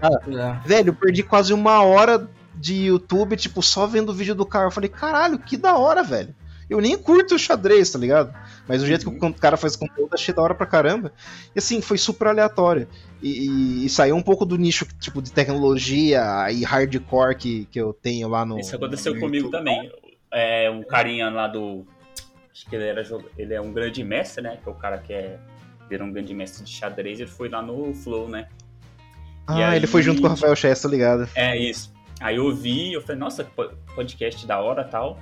Cara, é. Velho, eu perdi quase uma hora de YouTube, tipo, só vendo o vídeo do cara. Eu falei, caralho, que da hora, velho. Eu nem curto o xadrez, tá ligado? Mas o jeito uhum. que o cara faz conteúdo achei da hora pra caramba. E assim, foi super aleatório. E, e, e, saiu um pouco do nicho tipo de tecnologia e hardcore que, que eu tenho lá no. Isso aconteceu no comigo também. É um carinha lá do. Acho que ele era ele é um grande mestre, né? Que é o cara que é. Ele um grande mestre de xadrez, ele foi lá no Flow, né? ah, aí, ele foi junto com o Rafael Chess, tá ligado? É, isso. Aí eu vi, eu falei, nossa, podcast da hora tal.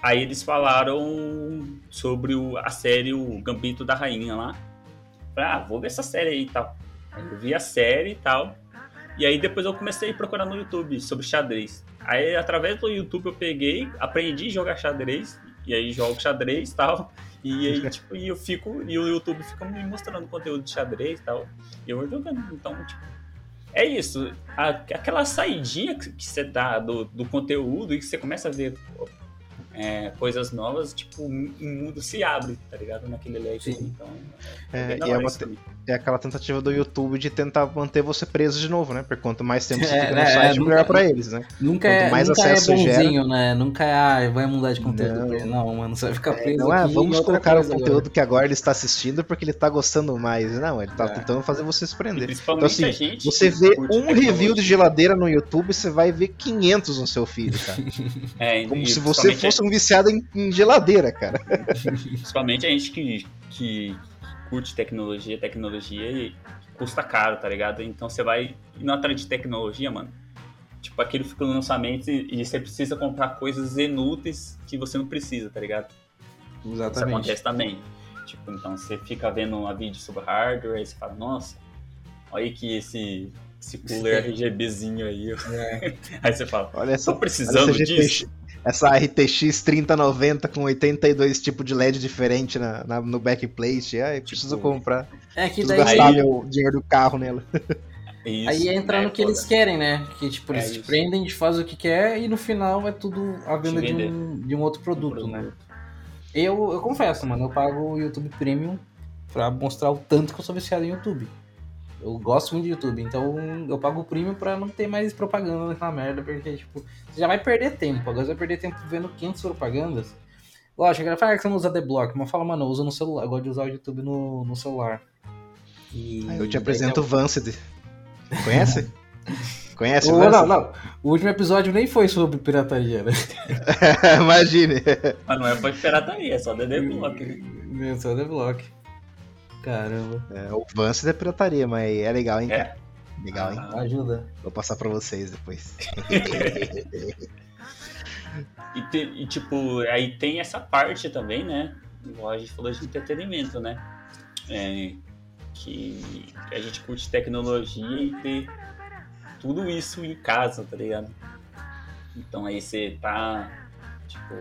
Aí eles falaram sobre o, a série O Gambito da Rainha lá. Falei, ah, vou ver essa série aí e tal. Aí eu vi a série e tal. E aí depois eu comecei a procurar no YouTube sobre xadrez. Aí através do YouTube eu peguei, aprendi a jogar xadrez. E aí jogo xadrez e tal. E aí, tipo, e eu fico. E o YouTube fica me mostrando conteúdo de xadrez e tal. E eu vou jogando. Então, tipo. É isso. A, aquela saidinha que você dá do, do conteúdo e que você começa a ver é, coisas novas, tipo, o mundo se abre, tá ligado? Naquele leque. Então, é, é, é, uma, é, aquela tentativa do YouTube de tentar manter você preso de novo, né? Porque quanto mais tempo você é, fica no né, site, nunca, melhor pra eles, né? Nunca quanto é, mais nunca acesso é bonzinho, gera... né? Nunca é, ah, vai mudar de conteúdo. Não, não mano, você vai ficar preso Não é, vamos colocar o conteúdo agora. que agora ele está assistindo porque ele tá gostando mais. Não, ele tá tentando fazer você se prender. Então, assim, você vê um review de geladeira no YouTube, você vai ver 500 no seu feed, cara. É, Como se você fosse um um viciado em, em geladeira, cara. Principalmente a gente que, que curte tecnologia, tecnologia e custa caro, tá ligado? Então você vai indo atrás de tecnologia, mano. Tipo, aquilo fica no lançamento e, e você precisa comprar coisas inúteis que você não precisa, tá ligado? Exatamente. Isso acontece também. Tipo, então você fica vendo uma vídeo sobre hardware e você fala, nossa, olha que esse, esse cooler RGBzinho aí. É. aí você fala, olha tô precisando disso essa RTX 3090 com 82 tipos de LED diferente na, na, no backplate. Ah, eu preciso tipo, comprar. É que preciso daí... gastar meu dinheiro do carro nela. Isso, aí entra é, no que foda. eles querem, né? Que tipo, eles é te prendem, te fazem o que quer e no final é tudo a venda de um, de um outro produto, né? Eu, eu confesso, mano, eu pago o YouTube Premium pra mostrar o tanto que eu sou viciado em YouTube. Eu gosto muito de YouTube, então eu pago o Premium pra não ter mais propaganda naquela merda, porque, tipo, você já vai perder tempo. Agora você vai perder tempo vendo 500 propagandas. Lógico, a galera fala que você não usa Adblock, mas fala, mano, eu uso no celular, eu gosto de usar o YouTube no, no celular. E... Aí eu te apresento o Vanced. Conhece? Conhece o Não, não, não. O último episódio nem foi sobre pirataria, né? Imagine. Mas não é foi pirataria, é só DD Block. É só DD Block. Caramba. É, o Vance é pirataria, mas é legal, hein? É. Legal, hein? Ah, ajuda. Vou passar pra vocês depois. e, te, e, tipo, aí tem essa parte também, né? Igual a gente falou de entretenimento, né? É, que a gente curte tecnologia e ter tudo isso em casa, tá ligado? Então aí você tá, tipo,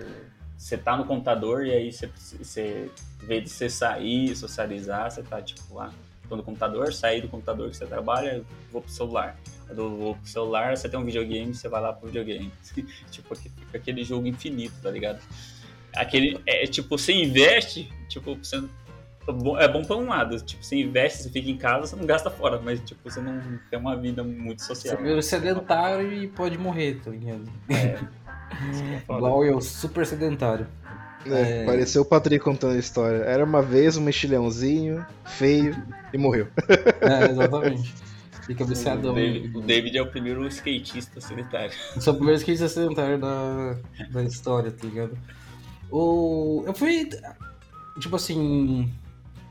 você tá no computador e aí você, você vê de você sair, socializar, você tá tipo lá, tô no computador, sair do computador que você trabalha, vou pro celular. Quando vou pro celular, você tem um videogame, você vai lá pro videogame. tipo, aquele jogo infinito, tá ligado? Aquele, é tipo, você investe, tipo, você é bom por um lado. Tipo, você investe, você fica em casa, você não gasta fora, mas tipo, você não tem uma vida muito social. Você vira sedentário e pode morrer, tá ligado? É. Igual eu, super sedentário. É, é... Pareceu o Patrick contando a história. Era uma vez um mexilhãozinho, feio, e morreu. É, exatamente. Fica viciadão. O David, o David, é o primeiro skatista sedentário. Sou o primeiro skatista sedentário da, da história, tá ligado? O... Eu fui. Tipo assim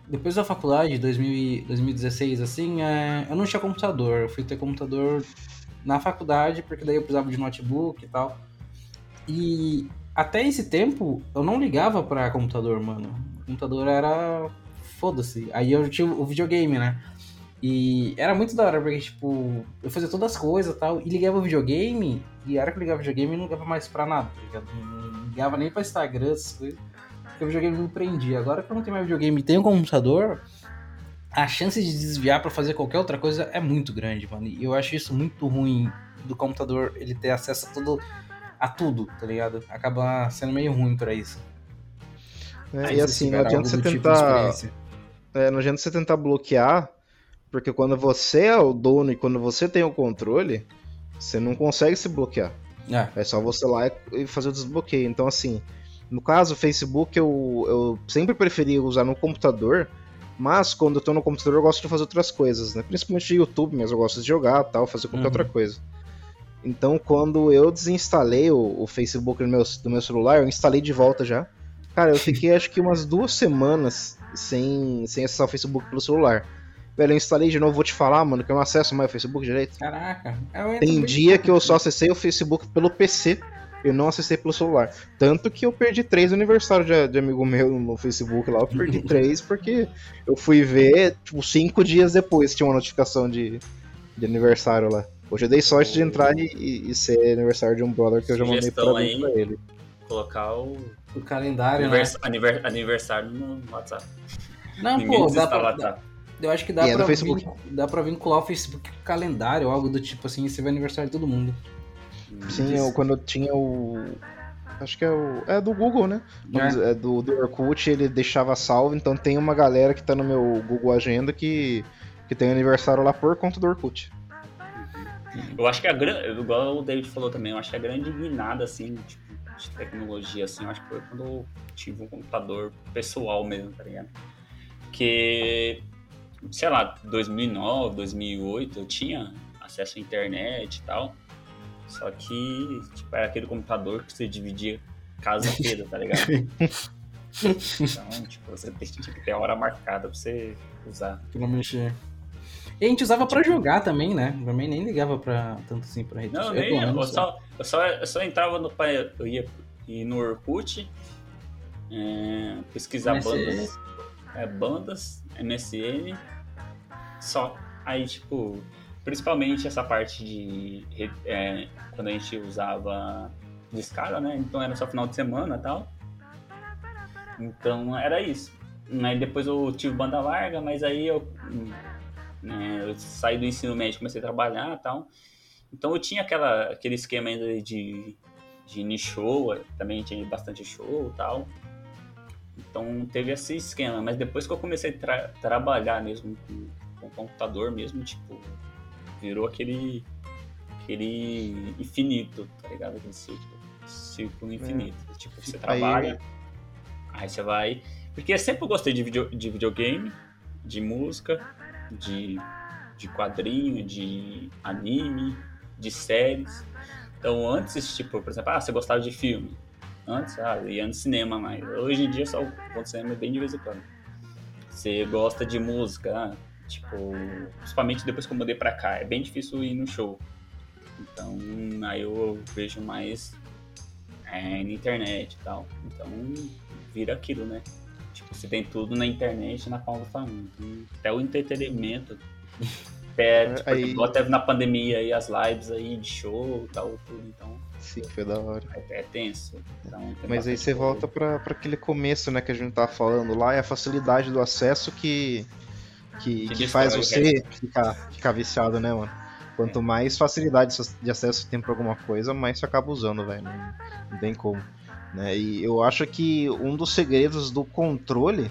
depois da faculdade, 2000, 2016, assim, é, eu não tinha computador. Eu fui ter computador na faculdade, porque daí eu precisava de notebook e tal. E até esse tempo, eu não ligava pra computador, mano. O computador era. Foda-se. Aí eu tinha o videogame, né? E era muito da hora, porque, tipo, eu fazia todas as coisas e tal, e ligava o videogame, e a hora que eu ligava o videogame, eu não ligava mais pra nada, tá ligado? Não ligava nem pra Instagram, essas coisas porque o videogame me prendia. Agora que eu não tenho mais videogame e tenho computador, a chance de desviar para fazer qualquer outra coisa é muito grande, mano. E eu acho isso muito ruim do computador, ele ter acesso a tudo, a tudo, tá ligado? Acaba sendo meio ruim para isso. É, e assim, não adianta você tipo tentar. Tipo é, não adianta você tentar bloquear, porque quando você é o dono e quando você tem o controle, você não consegue se bloquear. É, é só você lá e fazer o desbloqueio. Então, assim, no caso, o Facebook eu, eu sempre preferi usar no computador, mas quando eu tô no computador eu gosto de fazer outras coisas, né? Principalmente YouTube mesmo, eu gosto de jogar tal, fazer qualquer uhum. outra coisa. Então, quando eu desinstalei o, o Facebook no meu, do meu celular, eu instalei de volta já. Cara, eu fiquei acho que umas duas semanas sem, sem acessar o Facebook pelo celular. Velho, eu instalei de novo, vou te falar, mano, que eu não acesso mais o Facebook direito. Caraca. Tem dia que eu só acessei o Facebook pelo PC eu não acessei pelo celular. Tanto que eu perdi três aniversários de, de amigo meu no Facebook lá. Eu perdi três porque eu fui ver, tipo, cinco dias depois tinha uma notificação de, de aniversário lá. Hoje eu dei sorte de entrar e, e, ser aniversário de um brother que eu já mandei pra, aí, pra ele. Colocar o, o calendário, Anivers... né? Aniver... Aniversário no WhatsApp. Não, Ninguém pô, dá pra, WhatsApp. Eu acho que dá, é pra, vin... dá pra vincular o Facebook com calendário, algo do tipo assim, você vai aniversário de todo mundo. Sim, eu, quando eu tinha o. Acho que é o. É do Google, né? É. é do, do Orkut, ele deixava salvo, então tem uma galera que tá no meu Google Agenda que, que tem aniversário lá por conta do Orkut. Eu acho que a grande. Igual o David falou também, eu acho que a grande guinada, assim, tipo, de tecnologia, assim, eu acho que foi quando eu tive um computador pessoal mesmo, tá ligado? Porque, sei lá, 2009, 2008, eu tinha acesso à internet e tal. Só que, tipo, era aquele computador que você dividia casa inteira, tá ligado? então, tipo, você tem que ter a hora marcada pra você usar. Pra mexer. E a gente usava pra jogar também, né? Também nem ligava pra, tanto assim pra rede Não, nem, eu, eu, só, eu, só, eu só entrava no. Eu ia, no Orkut, é, pesquisar MSN. bandas. É, bandas, MSN, só. Aí, tipo, Principalmente essa parte de. É, quando a gente usava descarga, né? Então era só final de semana e tal. Então era isso. Aí depois eu tive banda larga, mas aí eu, né, eu saí do ensino médio comecei a trabalhar e tal. Então eu tinha aquela, aquele esquema ainda de, de show, também tinha bastante show e tal. Então teve esse esquema, mas depois que eu comecei a tra trabalhar mesmo com, com computador mesmo, tipo, virou aquele aquele infinito, tá ligado? Aquele círculo, círculo infinito. É. Tipo, você trabalha, aí... aí você vai. Porque eu sempre gostei de, video, de videogame, de música, de, de quadrinho, de anime, de séries. Então antes, tipo, por exemplo, ah, você gostava de filme. Antes, ah, ia no cinema mais. Hoje em dia só no cinema bem de vez em quando. Você gosta de música, ah, tipo, principalmente depois que eu mudei pra cá, é bem difícil ir no show. Então aí eu vejo mais é, na internet e tal. Então vira aquilo, né? Você tem tudo na internet na palma da sua mão. Até o entretenimento. Até, tipo, aí... até na pandemia aí as lives aí de show e tal, tudo, então. Sim, foi da hora. É, é tenso. Então, Mas aí você volta para aquele começo, né, que a gente tava falando lá, é a facilidade do acesso que, que, que, que faz você ficar, ficar viciado, né, mano? Quanto mais facilidade de acesso você tem pra alguma coisa, mais você acaba usando, velho. Não, não, tem como. Né? E eu acho que um dos segredos do controle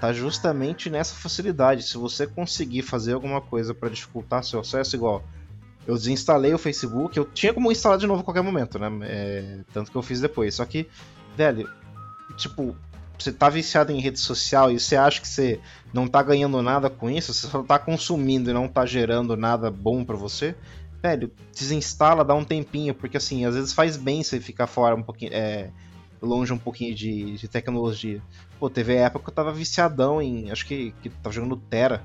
tá justamente nessa facilidade. Se você conseguir fazer alguma coisa para dificultar seu acesso, igual eu desinstalei o Facebook, eu tinha como instalar de novo a qualquer momento, né? É, tanto que eu fiz depois. Só que, velho, tipo, você tá viciado em rede social e você acha que você não tá ganhando nada com isso, você só tá consumindo e não tá gerando nada bom para você, velho, desinstala, dá um tempinho, porque assim, às vezes faz bem você ficar fora um pouquinho, é, longe um pouquinho de, de tecnologia. Pô, teve época que eu tava viciadão em, acho que, que tava jogando Terra,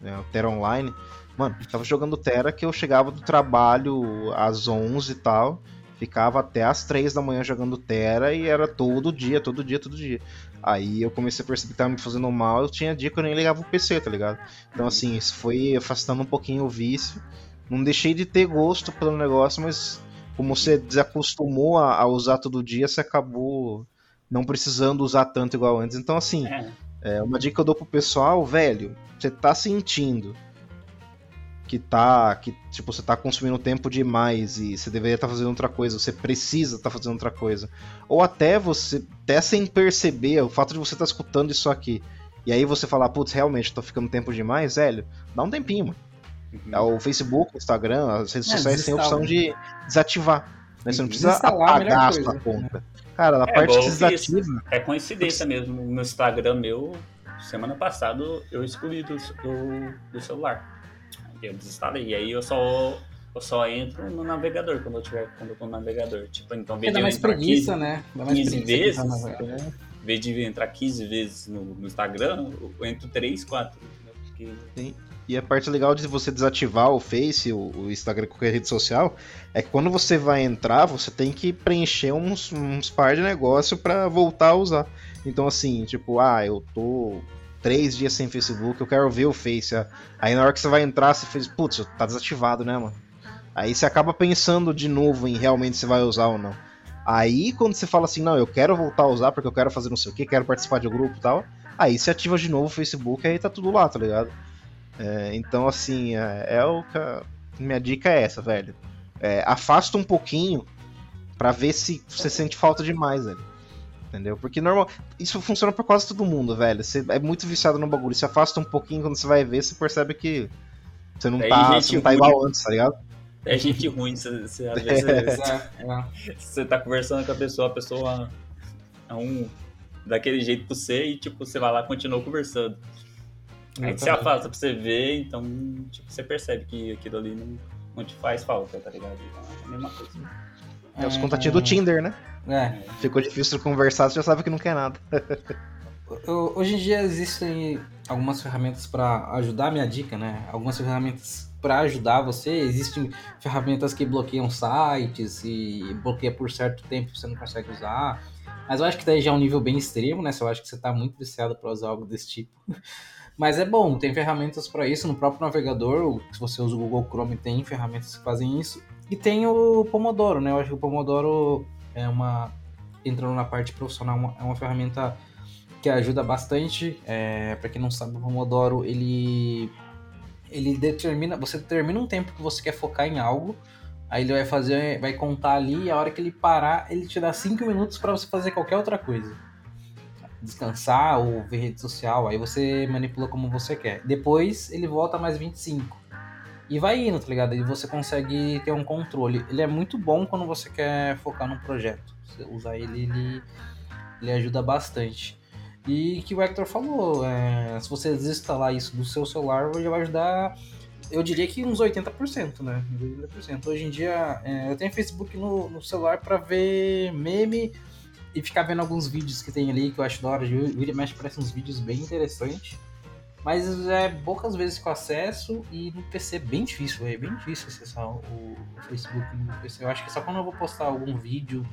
né, Terra Online. Mano, tava jogando Terra que eu chegava do trabalho às 11 e tal, ficava até às 3 da manhã jogando Terra e era todo dia, todo dia, todo dia. Aí eu comecei a perceber que tava me fazendo mal, eu tinha dia que eu nem ligava o PC, tá ligado? Então assim, isso foi afastando um pouquinho o vício. Não deixei de ter gosto pelo negócio, mas como você desacostumou a, a usar todo dia, você acabou não precisando usar tanto igual antes. Então assim, é. É, uma dica que eu dou pro pessoal, velho, você tá sentindo que tá. que tipo, você tá consumindo tempo demais e você deveria estar tá fazendo outra coisa, você precisa estar tá fazendo outra coisa. Ou até você, até sem perceber, o fato de você estar tá escutando isso aqui, e aí você falar, putz, realmente, tô ficando tempo demais, velho, dá um tempinho, mano. Uhum. O Facebook, o Instagram, as redes é, sociais têm a opção de desativar. Né? Você não precisa apagar a sua conta. Cara, na é, parte que desativa. É coincidência mesmo. No Instagram meu, semana passada, eu excluí do, do, do celular eu desinstalei. E aí eu só eu só entro no navegador quando eu tiver quando eu tô no navegador. Tipo, então, é, dá mais preguiça, 15, né? Dá mais 15 vezes. Em vez de entrar 15 vezes no, no Instagram, eu entro 3, 4. Porque... Sim. E a parte legal de você desativar o Face, o, o, Instagram, qualquer rede social, é que quando você vai entrar, você tem que preencher uns, uns par de negócio para voltar a usar. Então, assim, tipo, ah, eu tô três dias sem Facebook, eu quero ver o Face. Aí na hora que você vai entrar, você fez, putz, tá desativado, né, mano? Aí você acaba pensando de novo em realmente se vai usar ou não. Aí quando você fala assim, não, eu quero voltar a usar porque eu quero fazer não sei o que, quero participar de um grupo e tal, aí você ativa de novo o Facebook aí tá tudo lá, tá ligado? É, então assim, é, é o que. A... Minha dica é essa, velho. É, afasta um pouquinho para ver se você sente falta demais, velho entendeu? Porque normal. Isso funciona pra quase todo mundo, velho. Você é muito viciado no bagulho. Se afasta um pouquinho quando você vai ver, você percebe que você não, tá, você não tá igual antes, tá ligado? É gente ruim, você, você às vezes é, é. você tá conversando com a pessoa, a pessoa é um daquele jeito pra você e tipo, você vai lá e continua conversando. Aí você afasta pra você ver, então tipo, você percebe que aquilo ali não, não te faz falta, tá ligado? Então é a mesma coisa. É os contatinhos do é. Tinder, né? É. Ficou difícil conversar, você já sabe que não quer nada. Hoje em dia existem algumas ferramentas para ajudar, minha dica, né? Algumas ferramentas para ajudar você. Existem ferramentas que bloqueiam sites e bloqueia por certo tempo você não consegue usar. Mas eu acho que daí já é um nível bem extremo, né? Se eu acho que você está muito viciado para usar algo desse tipo. Mas é bom, tem ferramentas para isso no próprio navegador. Se você usa o Google Chrome, tem ferramentas que fazem isso. E tem o Pomodoro, né? Eu acho que o Pomodoro é uma. Entrando na parte profissional, uma, é uma ferramenta que ajuda bastante. É, para quem não sabe, o Pomodoro ele ele determina, você determina um tempo que você quer focar em algo, aí ele vai fazer, vai contar ali, e a hora que ele parar, ele te dá 5 minutos para você fazer qualquer outra coisa. Descansar ou ver rede social, aí você manipula como você quer. Depois ele volta mais 25. E vai indo, tá ligado? E você consegue ter um controle. Ele é muito bom quando você quer focar num projeto. Você usar ele, ele, ele ajuda bastante. E que o Hector falou, é, se você desinstalar isso do seu celular, já vai ajudar, eu diria que uns 80%, né? 80%. Hoje em dia, é, eu tenho Facebook no, no celular para ver meme e ficar vendo alguns vídeos que tem ali que eu acho da hora. De e mexe, parece uns vídeos bem interessantes. Mas é poucas vezes que eu acesso e no PC é bem difícil, é bem difícil acessar o, Facebook no PC. Eu acho que só quando eu vou postar algum vídeo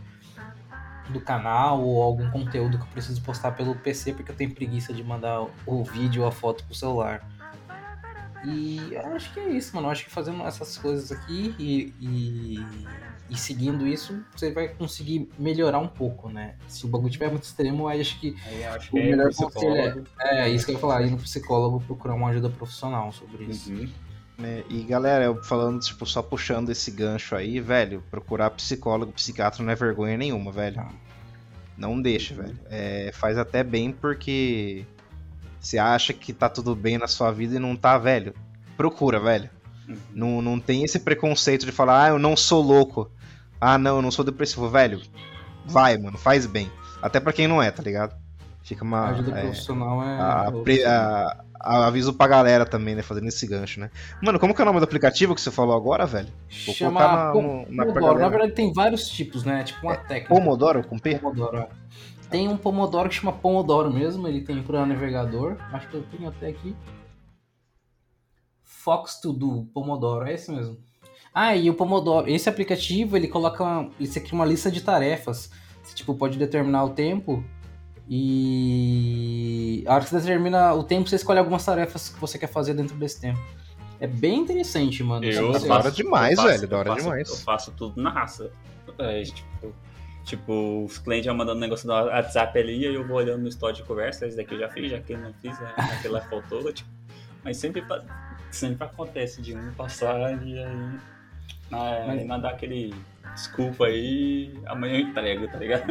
do canal ou algum conteúdo que eu preciso postar pelo PC porque eu tenho preguiça de mandar o vídeo ou a foto pro celular. E acho que é isso, mano. Eu acho que fazendo essas coisas aqui e, e, e, seguindo isso, você vai conseguir melhorar um pouco, né? Se o bagulho tiver muito extremo, aí acho que, Aí eu acho o que é melhor psicólogo. conselho é, é isso que eu ia falar, ir no psicólogo procurar uma ajuda profissional sobre isso. Uhum. né? E galera, eu falando, tipo, só puxando esse gancho aí, velho, procurar psicólogo, psiquiatra não é vergonha nenhuma, velho. Não deixa, velho. É, faz até bem porque você acha que tá tudo bem na sua vida e não tá, velho. Procura, velho. Uhum. Não, não tem esse preconceito de falar, ah, eu não sou louco. Ah, não, eu não sou depressivo, velho. Vai, mano, faz bem. Até pra quem não é, tá ligado? Fica A uma. ajuda é, profissional é. a- pre- a- a- aviso pra galera também, né? Fazendo esse gancho, né? Mano, como que é o nome do aplicativo que você falou agora, velho? Vou Chama colocar na- Pom- na- Pomodoro. Na verdade, tem vários tipos, né? Tipo uma técnica. Pomodoro com P? Pomodoro. é. Tem um Pomodoro que chama Pomodoro mesmo, ele tem para navegador. Acho que eu tenho até aqui. Fox To Do, Pomodoro, é esse mesmo. Ah, e o Pomodoro, esse aplicativo, ele coloca, uma, ele cria uma lista de tarefas. Você, tipo, pode determinar o tempo e a hora que você determina o tempo, você escolhe algumas tarefas que você quer fazer dentro desse tempo. É bem interessante, mano. Eu hora faço- demais, eu faço- velho, da hora eu faço- demais. Eu faço tudo na raça. É, tipo, tipo, os clientes já mandando negócio no WhatsApp ali, aí eu vou olhando no histórico de conversa, esse daqui eu já fiz, já que eu não fiz, é, aquele lá faltou, tipo, mas sempre, sempre acontece de um passar e aí na, Mas- na dar aquele desculpa aí, amanhã eu entrego, tá ligado?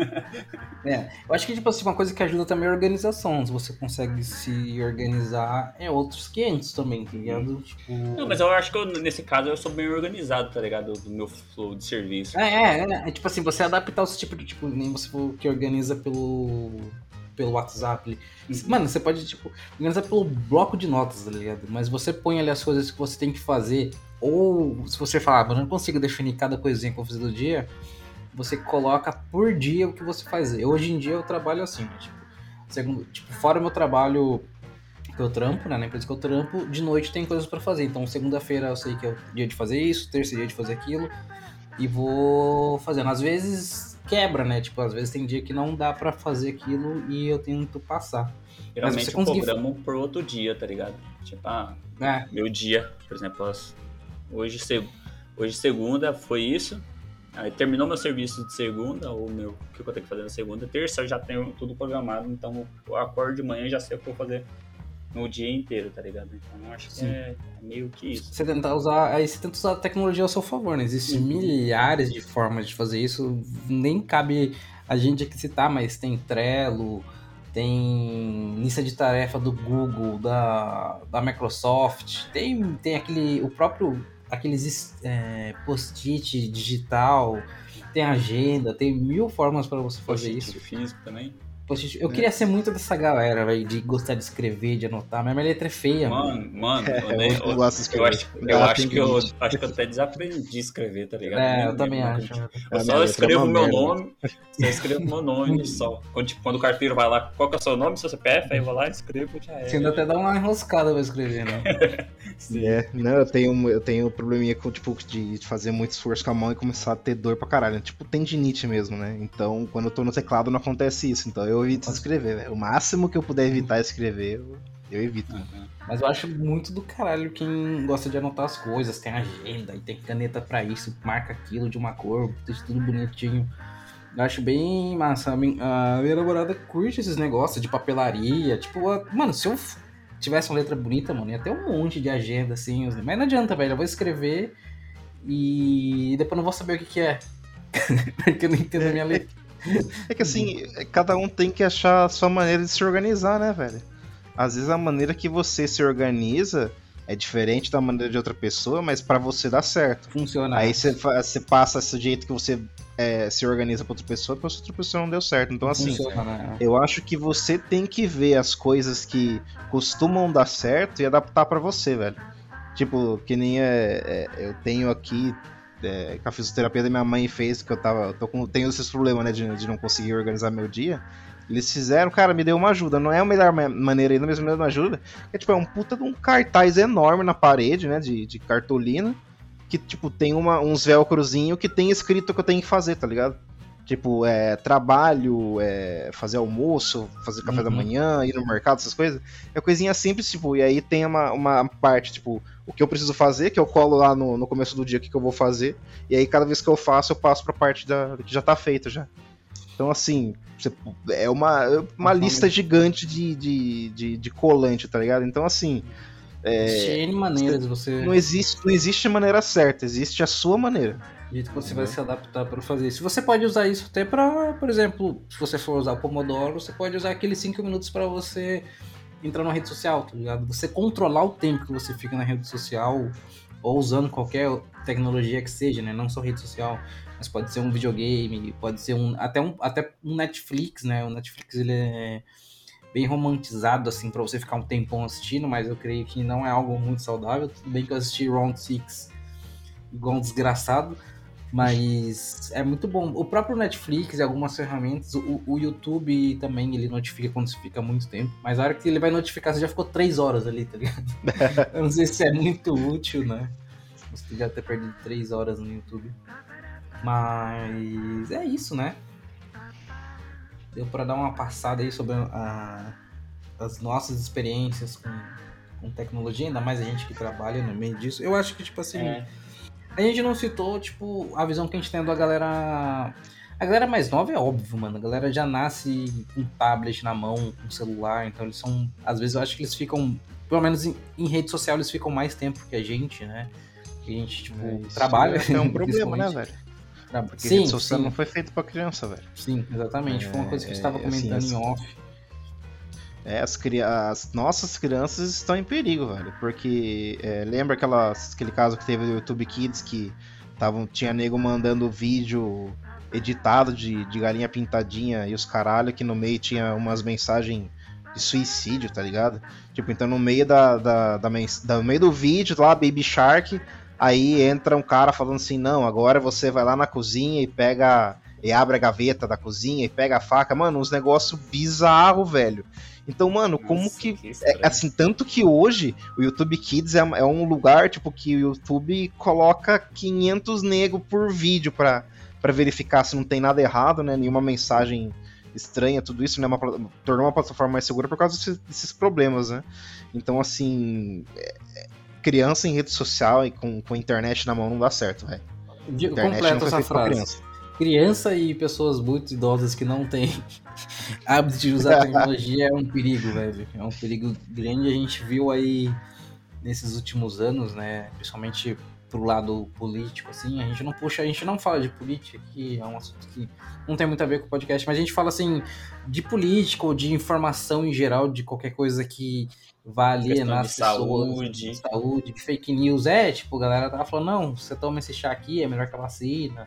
É, eu acho que tipo assim, uma coisa que ajuda também é a organização. Se você consegue se organizar, é outros 500 também, tá ligado? Tipo... Não, mas eu acho que eu, nesse caso eu sou bem organizado, tá ligado? Do meu flow de serviço. É, é, é, é, tipo assim, você adaptar esse tipo de, tipo, nem você que organiza pelo pelo WhatsApp. Uhum. Mano, você pode, tipo, organizar pelo bloco de notas, tá ligado? Mas você põe ali as coisas que você tem que fazer, ou se você falar, ah, mas eu não consigo definir cada coisinha que eu vou fazer do dia, você coloca por dia o que você faz. Eu, hoje em dia eu trabalho assim, né? Tipo, segundo, tipo, fora o meu trabalho que eu trampo, né? Na empresa que eu trampo, de noite tem coisas pra fazer. Então, segunda-feira eu sei que é o dia de fazer isso, terça é dia de fazer aquilo, e vou fazendo. Às vezes quebra, né? Tipo, às vezes tem dia que não dá pra fazer aquilo e eu tento passar. Geralmente você eu conseguir- programo por outro dia, tá ligado? Tipo, ah, É, meu dia, por exemplo, as- hoje, seg- hoje segunda foi isso. Aí terminou meu serviço de segunda, ou meu, o que eu tenho que fazer na segunda. Terça eu já tenho tudo programado, então eu acordo de manhã e já sei o que eu vou fazer no dia inteiro, tá ligado? Então eu acho que Sim. é, é meio que isso. você tentar usar. Aí você tenta usar a tecnologia ao seu favor, né? Existem Uhum. milhares de formas de fazer isso. Nem cabe a gente aqui citar, mas tem Trello, tem lista de tarefa do Google, da, da Microsoft, tem, tem aquele. o próprio. Aqueles é, post-it digital, tem agenda, tem mil formas para você fazer isso. físico também. Eu É. queria ser muito dessa galera, velho, de gostar de escrever, de anotar, mas minha letra é feia, mano. Mano, mano, É, eu, eu não eu- gosto de eu escrever. acho, eu, acho que eu limite. acho que eu até desaprendi a escrever, tá ligado? É, Nem eu também acho. Eu só é escrevo meu merda. nome, só escrevo meu nome só. Quando, tipo, quando o carteiro vai lá, qual que é o seu nome, seu CPF, aí eu vou lá e escrevo, já é. Você ainda até dá uma enroscada pra escrever, né? Sim. É, não, eu tenho, eu tenho probleminha com, tipo, de fazer muito esforço com a mão e começar a ter dor pra caralho. Tipo, tendinite mesmo, né? Então, quando eu tô no teclado não acontece isso. Então eu evito escrever, velho. O máximo que eu puder evitar escrever, eu, eu evito. Uhum. Mas eu acho muito do caralho quem gosta de anotar as coisas, tem agenda e tem caneta pra isso, marca aquilo de uma cor, deixa tudo bonitinho. Eu acho bem massa. A min- a minha namorada curte esses negócios de papelaria. Tipo, mano, se eu tivesse uma letra bonita, mano, ia ter um monte de agenda, assim. Mas não adianta, velho. Eu vou escrever e depois eu não vou saber o que, que é. Porque eu não entendo a minha letra. É que assim, cada um tem que achar a sua maneira de se organizar, né, velho? Às vezes a maneira que você se organiza é diferente da maneira de outra pessoa, mas para você dá certo. Funciona. Aí você, você passa esse jeito que você é, se organiza pra outra pessoa, pra outra pessoa não deu certo. Então, assim, Funciona, né? eu acho que você tem que ver as coisas que costumam dar certo e adaptar pra você, velho. Tipo, que nem é, é, eu tenho aqui é, que a fisioterapia da minha mãe fez, que eu tava. Tô com, tenho esses problemas, né, de, de não conseguir organizar meu dia. Eles fizeram, cara, me deu uma ajuda. Não é a melhor ma- maneira ainda, mas me deu uma ajuda. É tipo, é um puta de um cartaz enorme na parede, né? De, de cartolina. Que, tipo, tem uma, uns velcrozinho que tem escrito o que eu tenho que fazer, tá ligado? Tipo, é, trabalho, é, fazer almoço, fazer café da Uhum. manhã, ir no mercado, essas coisas. É coisinha simples, tipo, e aí tem uma, uma parte, tipo, o que eu preciso fazer, que eu colo lá no, no começo do dia o que, que eu vou fazer. E aí cada vez que eu faço, eu passo pra parte da, que já tá feito já. Então, assim, é uma, é uma lista gigante de, de, de, de colante, tá ligado? Então, assim, Existem N maneiras de você. não existe, não existe maneira certa, existe a sua maneira. Do jeito que você vai se adaptar para fazer isso. Você pode usar isso até para, por exemplo, se você for usar o Pomodoro, você pode usar aqueles 5 minutos para você entrar na rede social, tá ligado? Você controlar o tempo que você fica na rede social ou usando qualquer tecnologia que seja, né? Não só rede social, mas pode ser um videogame, pode ser um até um até um Netflix, né? O Netflix ele é bem romantizado assim para você ficar um tempão assistindo, mas eu creio que não é algo muito saudável. Tudo bem que eu assisti Round Six igual um desgraçado, mas é muito bom. O próprio Netflix e algumas ferramentas, o, o YouTube também ele notifica quando você fica muito tempo, mas a hora que ele vai notificar você já ficou três horas ali, tá ligado? eu não sei se é muito útil, né? Você já ter perdido três horas no YouTube. Mas é isso, né? Deu pra dar uma passada aí sobre a- as nossas experiências com, com tecnologia, ainda mais a gente que trabalha no meio disso. Eu acho que, tipo assim, É. a gente não citou, tipo, a visão que a gente tem da galera. A galera mais nova é óbvio, mano. A galera já nasce com tablet na mão, com celular, então eles são. Às vezes eu acho que eles ficam. Pelo menos em, em rede social eles ficam mais tempo que a gente, né? Que a gente, tipo, É, trabalha. É um problema, né, velho? Porque sim, rede social sim, não foi feita pra criança, velho. sim, exatamente. Foi uma coisa que É, você estava assim, comentando assim, em off. É, as, as nossas crianças estão em perigo, velho. Porque é, lembra aquelas, aquele caso que teve do YouTube Kids que tavam, tinha nego mandando vídeo editado de, de galinha pintadinha e os caralho, que no meio tinha umas mensagens de suicídio, tá ligado? Tipo, então no meio da, da, da, da- no meio do vídeo lá, Baby Shark, aí entra um cara falando assim, não, agora você vai lá na cozinha e pega. E abre a gaveta da cozinha e pega a faca. Mano, uns negócios bizarro, velho. Então, mano, como Nossa, que estranho. é, assim, tanto que hoje o YouTube Kids é, é um lugar, tipo, que o YouTube coloca 500 nego por vídeo pra, pra verificar se não tem nada errado, né? Nenhuma mensagem estranha, tudo isso, né? Uma, tornou uma plataforma mais segura por causa desses, desses problemas, né? Então, assim, é- é- criança em rede social e com, com a internet na mão não dá certo, velho. Foi essa frase. Criança. E pessoas muito idosas que não têm hábito de usar tecnologia é um perigo, velho. É um perigo grande. A gente viu aí nesses últimos anos, né? Principalmente pro lado político, assim. A gente não puxa, a gente não fala de política aqui, é um assunto que não tem muito a ver com o podcast, mas a gente fala assim de política ou de informação em geral, de qualquer coisa que vá alienar as pessoas. saúde. de saúde, de fake news. É, tipo, a galera tava falando, não, você toma esse chá aqui, é melhor que a vacina.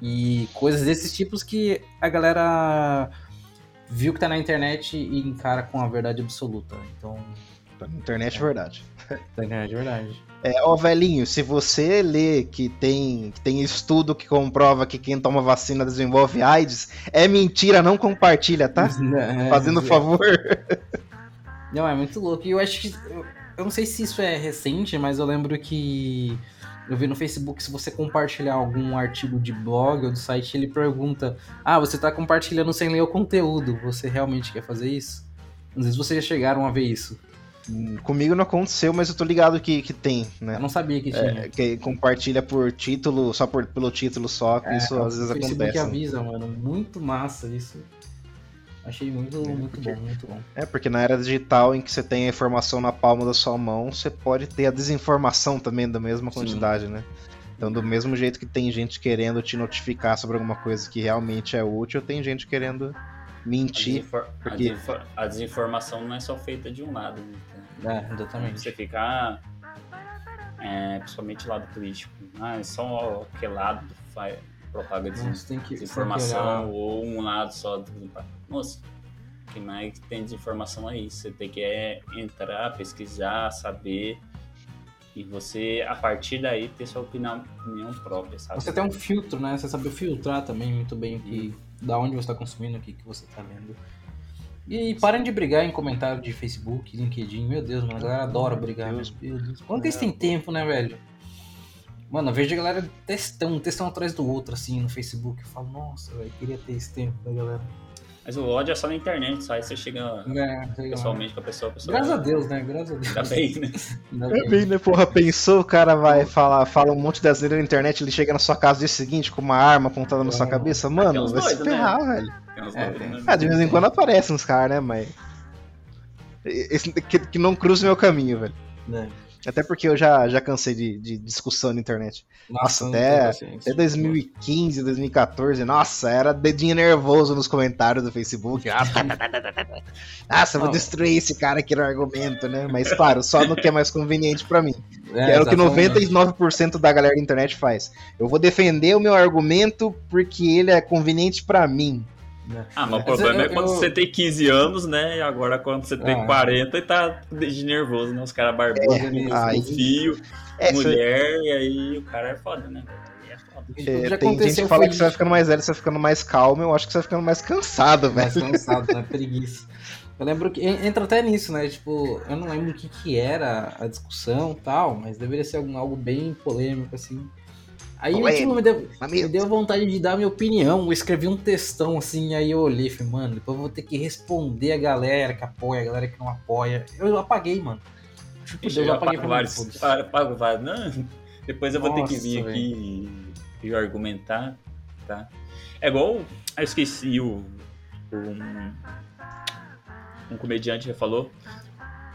E coisas desses tipos que a galera viu que tá na internet e encara com a verdade absoluta. Então, Tá internet é verdade. tá internet é verdade. É, ó, velhinho, se você lê que tem, que tem estudo que comprova que quem toma vacina desenvolve AIDS, é mentira, não compartilha, tá? É, Fazendo é. favor. Não, é muito louco. E eu acho que. Eu não sei se isso é recente, mas eu lembro que. Eu vi no Facebook, se você compartilhar algum artigo de blog ou do site, ele pergunta: Ah, você tá compartilhando sem ler o conteúdo. Você realmente quer fazer isso? Às vezes vocês já chegaram a ver isso. Comigo não aconteceu, mas eu tô ligado que, que tem, né? Eu não sabia que tinha. É, que compartilha por título, só por, pelo título só, que isso às vezes É, o Facebook acontece. né? avisa, mano. Muito massa isso. Achei muito, muito bom, muito bom. É, porque na era digital em que você tem a informação na palma da sua mão, você pode ter a desinformação também da mesma Sim. quantidade, né? Então, do mesmo jeito que tem gente querendo te notificar sobre alguma coisa que realmente é útil, tem gente querendo A, mentir. desinfor- a porque- desinfor- a desinformação não é só feita de um lado. Né? É, exatamente. Você ficar, é, principalmente lado político, ah, é só aquele lado faz, propaga que, que desinformação olhar- ou um lado só. Do... Moça, o que mais tem desinformação aí? Você tem que é, entrar, pesquisar, saber e você, a partir daí, ter sua opinião, opinião própria, sabe? Você tem um filtro, né? Você sabe filtrar também muito bem o que, da onde você está consumindo, o que, que você está lendo. E parem de brigar em comentário de Facebook, LinkedIn. Meu Deus, mano, a galera adora brigar. Deus. Meu Deus. Quando que eles têm tempo, né, velho? Mano, eu vejo a galera testão, testão atrás do outro, assim, no Facebook. Eu falo, nossa, velho, queria ter esse tempo da galera. Mas o ódio é só na internet, só aí você chega É, lá. pessoalmente com a pessoa, a pessoa Graças a Deus, né? Graças a Deus. Ainda bem, né? É bem. né, porra? Pensou, o cara vai falar, fala um monte de asneira na internet, ele chega na sua casa no dia seguinte com uma arma apontada na sua É. cabeça, mano, vai se né? ferrar, velho. Tem uns É, doidos, tem. né? Ah, de vez em quando aparecem uns caras, né, mas. Esse, que, que não cruza o meu caminho, velho. É. Até porque eu já, já cansei de, de discussão na internet. Nossa, não até-. Até 2015, 2014, nossa, era dedinho nervoso nos comentários do Facebook. Nossa, eu vou destruir esse cara aqui no argumento, né? Mas claro, só no que é mais conveniente pra mim. É, que era o que exatamente. 99% da galera da internet faz. Eu vou defender o meu argumento porque ele é conveniente pra mim. Ah, mas o problema eu- é quando eu- você tem 15 anos, né? E agora quando você tem Ah. 40 e tá de nervoso, né? Os caras barbudos, É, com aí- fio, É, mulher, e aí o cara é foda, né? É é, tem gente que fala foi que você vai ficando mais velho, você vai ficando mais calmo. Eu acho que você vai ficando mais cansado, mais velho. cansado, né? Preguiça. Eu lembro que en- entra até nisso, né? Tipo, eu não lembro o que, que era a discussão e tal, mas deveria ser algum, algo bem polêmico, assim. Aí tipo, me, deu, me deu vontade de dar minha opinião. Eu escrevi um textão assim, aí eu olhei e falei, mano, depois eu vou ter que responder a galera que apoia, a galera que não apoia. Eu apaguei, mano. Tipo, Ixi, eu já apaguei vários. Para, pago vários. Não, depois eu vou ter que Nossa, vir aqui e, e argumentar, tá? É igual, eu esqueci o, o- um, um comediante já falou,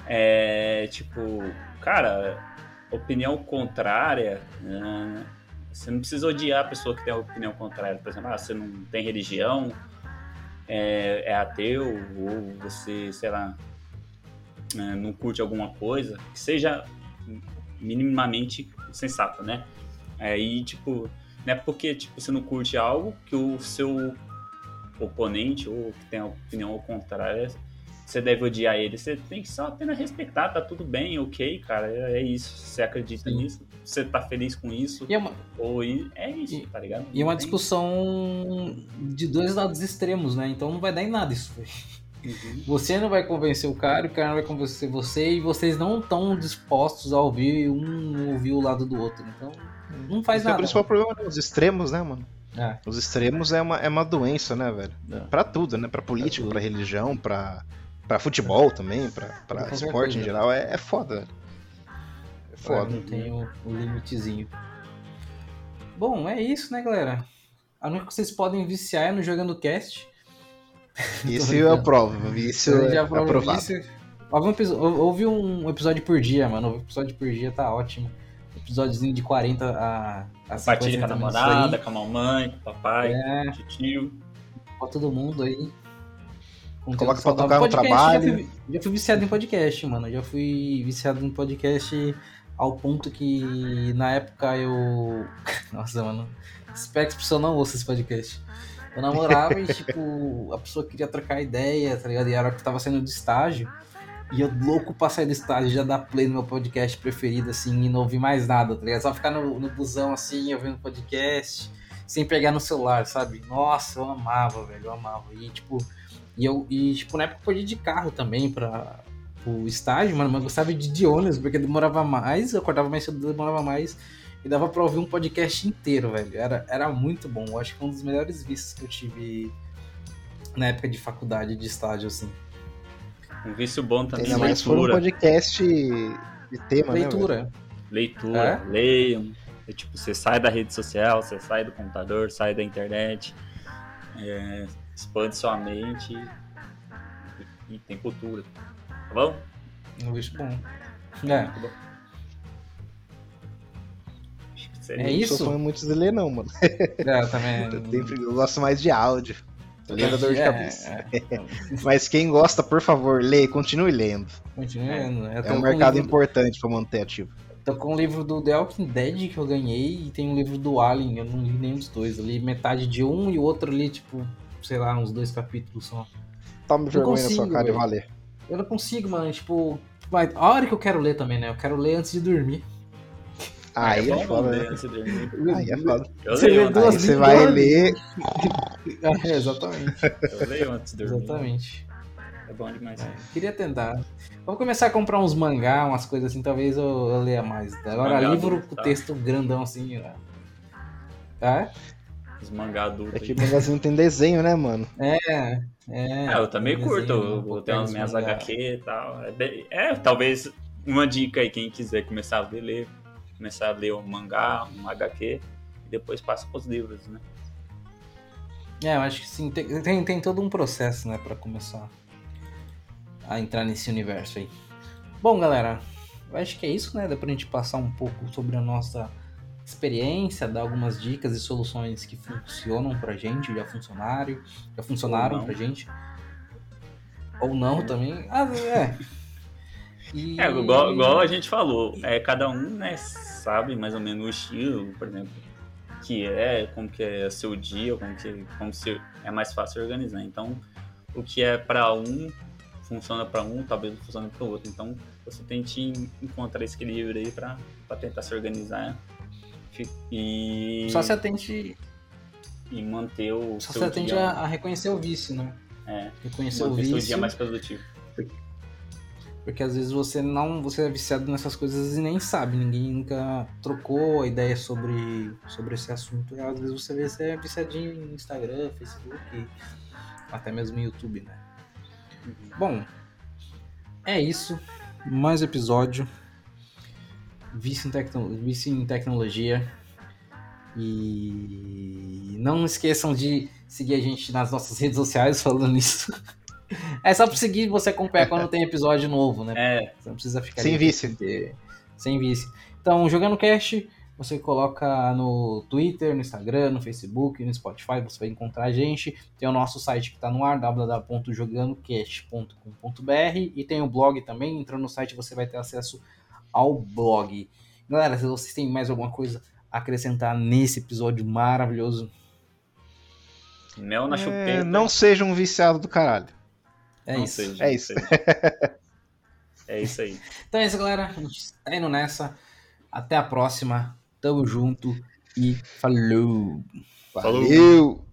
é tipo, cara, opinião contrária, né, você não precisa odiar a pessoa que tem a opinião contrária, por exemplo, ah, você não tem religião, é, é ateu, ou você, sei lá, né, não curte alguma coisa, que seja minimamente sensato, né? Aí, tipo, não é porque tipo, você não curte algo que o seu oponente ou que tem a opinião ao contrário, você deve odiar ele. Você tem que só apenas respeitar, tá tudo bem, ok, cara, é é isso. Você acredita Sim. nisso, você tá feliz com isso, E é uma, ou é isso, E- tá ligado? e é uma discussão de dois lados extremos, né? Então não vai dar em nada isso. Uhum. Você não vai convencer o cara, o cara não vai convencer você, e vocês não estão dispostos a ouvir um ouvir o lado do outro. Então, não faz Esse é o nada. principal problema, né? Os extremos, né, mano? É, Os extremos é uma, é uma doença, né, velho? É. Pra tudo, né? Pra política, tudo. pra religião, pra, pra futebol também, pra, esporte em coisa. geral. É, é foda, velho. É foda. não tem o, o limitezinho. Bom, é isso, né, galera? A única que vocês podem viciar é no Jogando Cast. Isso eu aprovo. Isso Eu é já aprovo aprovado. isso. Ouve um, episódio por dia, mano. Um episódio por dia tá ótimo. Episódiozinho de 40 a, a 50 Compartilha com a namorada, com a mamãe, com o papai, É, com o tio. pra todo mundo aí. Conteúdo Coloca pra tocar no Podcast, trabalho. Já fui, já fui viciado em podcast, mano. Já fui viciado em podcast ao ponto que na época eu. Nossa, mano. Espero que a pessoa não ouça esse podcast. Eu namorava e, tipo, a pessoa queria trocar ideia, tá ligado? E era que tava saindo de estágio. E eu louco pra sair do estágio, já dar play no meu podcast preferido, assim, e não ouvir mais nada, tá ligado? Só ficar no, no busão, assim, ouvindo podcast, sem pegar no celular, sabe? Nossa, eu amava, velho, eu amava. E, tipo, e eu, e, tipo, na época eu podia ir de carro também pra, pro estágio, mano, mas eu gostava de ir de ônibus, porque demorava mais, eu acordava mais cedo, demorava mais, e dava pra ouvir um podcast inteiro, velho. Era, era muito bom, eu acho que foi um dos melhores vistos que eu tive na época de faculdade, de estágio, assim. Um vício bom também, Ainda mais for um leitura. podcast de tema, né? Leitura. leitura, É? leiam. É, tipo, você sai da rede social, você sai do computador, sai da internet, é, expande sua mente e, e tem cultura. Tá bom? Um bicho bom. É. Muito bom. Seria- É Não isso? sou fã muito de ler, não, mano. É, eu também. Eu, sempre- eu gosto mais de áudio. Lendo dor de É, cabeça. é. Mas quem gosta, por favor, leia, continue lendo. Continuando. Eu tô É um mercado livro- importante pra manter ativo. Tô com o livro do The Walking Dead que eu ganhei e tem um livro do Alien, eu não li nenhum dos dois. Eu li metade de um e o outro ali, tipo, sei lá, uns dois capítulos só. Tome vergonha na sua consigo, cara e velho. valer. Eu não consigo, mano, tipo. mas A hora que eu quero ler também, né? Eu quero ler antes de dormir. Aí é bom foda, né? antes de dormir. Aí é foda. Eu Você leio lê antes- duas Aí você vai ler. É, exatamente. Eu leio antes de dormir. Exatamente. É bom demais. É, queria tentar. Vou começar a comprar uns mangá, umas coisas assim, talvez eu, eu leia mais. Agora, Mangá livro com tá. texto grandão assim. ó. É? Os mangá adultos. É que o magazinho tem desenho, né, mano? É. É, Ah, eu também curto. Eu, eu tenho as minhas mangá. HQ e tal. É, é, talvez uma dica aí, quem quiser começar a ler, começar a ler um mangá, um HQ, e depois passa pros livros, né? É, eu acho que sim. Tem, tem, tem todo um processo, né, pra começar a entrar nesse universo aí. Bom, galera, eu acho que é isso, né? Dá pra gente passar um pouco sobre a nossa experiência, dar algumas dicas e soluções que funcionam pra gente, já funcionaram, já funcionaram pra gente. Ou não também. Ah, é. E... É, igual, igual a gente falou, é, cada um né, sabe mais ou menos o estilo, por exemplo, que é, como que é seu dia, como que como se é mais fácil organizar. Então, o que é para um funciona para um, talvez não funcione para o outro. Então, você tente encontrar esse equilíbrio aí para tentar se organizar e, Só se atente, e manter o só se atente dia, a, reconhecer o vício, né? é, Reconhecer o vício. dia mais produtivo. Porque às vezes você não, você é viciado nessas coisas e nem sabe, ninguém nunca trocou a ideia sobre, sobre esse assunto. E às vezes você vê você é viciadinho em Instagram, Facebook, até mesmo YouTube, né? Bom, é isso. Mais episódio. Vício em, tecno, vício em tecnologia. E não esqueçam de seguir a gente nas nossas redes sociais falando nisso. É só pra seguir você acompanhar quando tem episódio novo, né? É, Você não precisa ficar Sem vício. Sem vício. Então, jogando cast, você coloca no Twitter, no Instagram, no Facebook, no Spotify, você vai encontrar a gente. Tem o nosso site que está no ar, www.jogandocast.com.br e tem o blog também. Entrando no site você vai ter acesso ao blog. Galera, se vocês têm mais alguma coisa a acrescentar nesse episódio maravilhoso, mel na É, chupeta. não seja um viciado do caralho. é não isso. seja, É isso. É isso aí. Então é isso, galera. A gente tá indo nessa. Até a próxima. Tamo junto e falou! Falou. Valeu!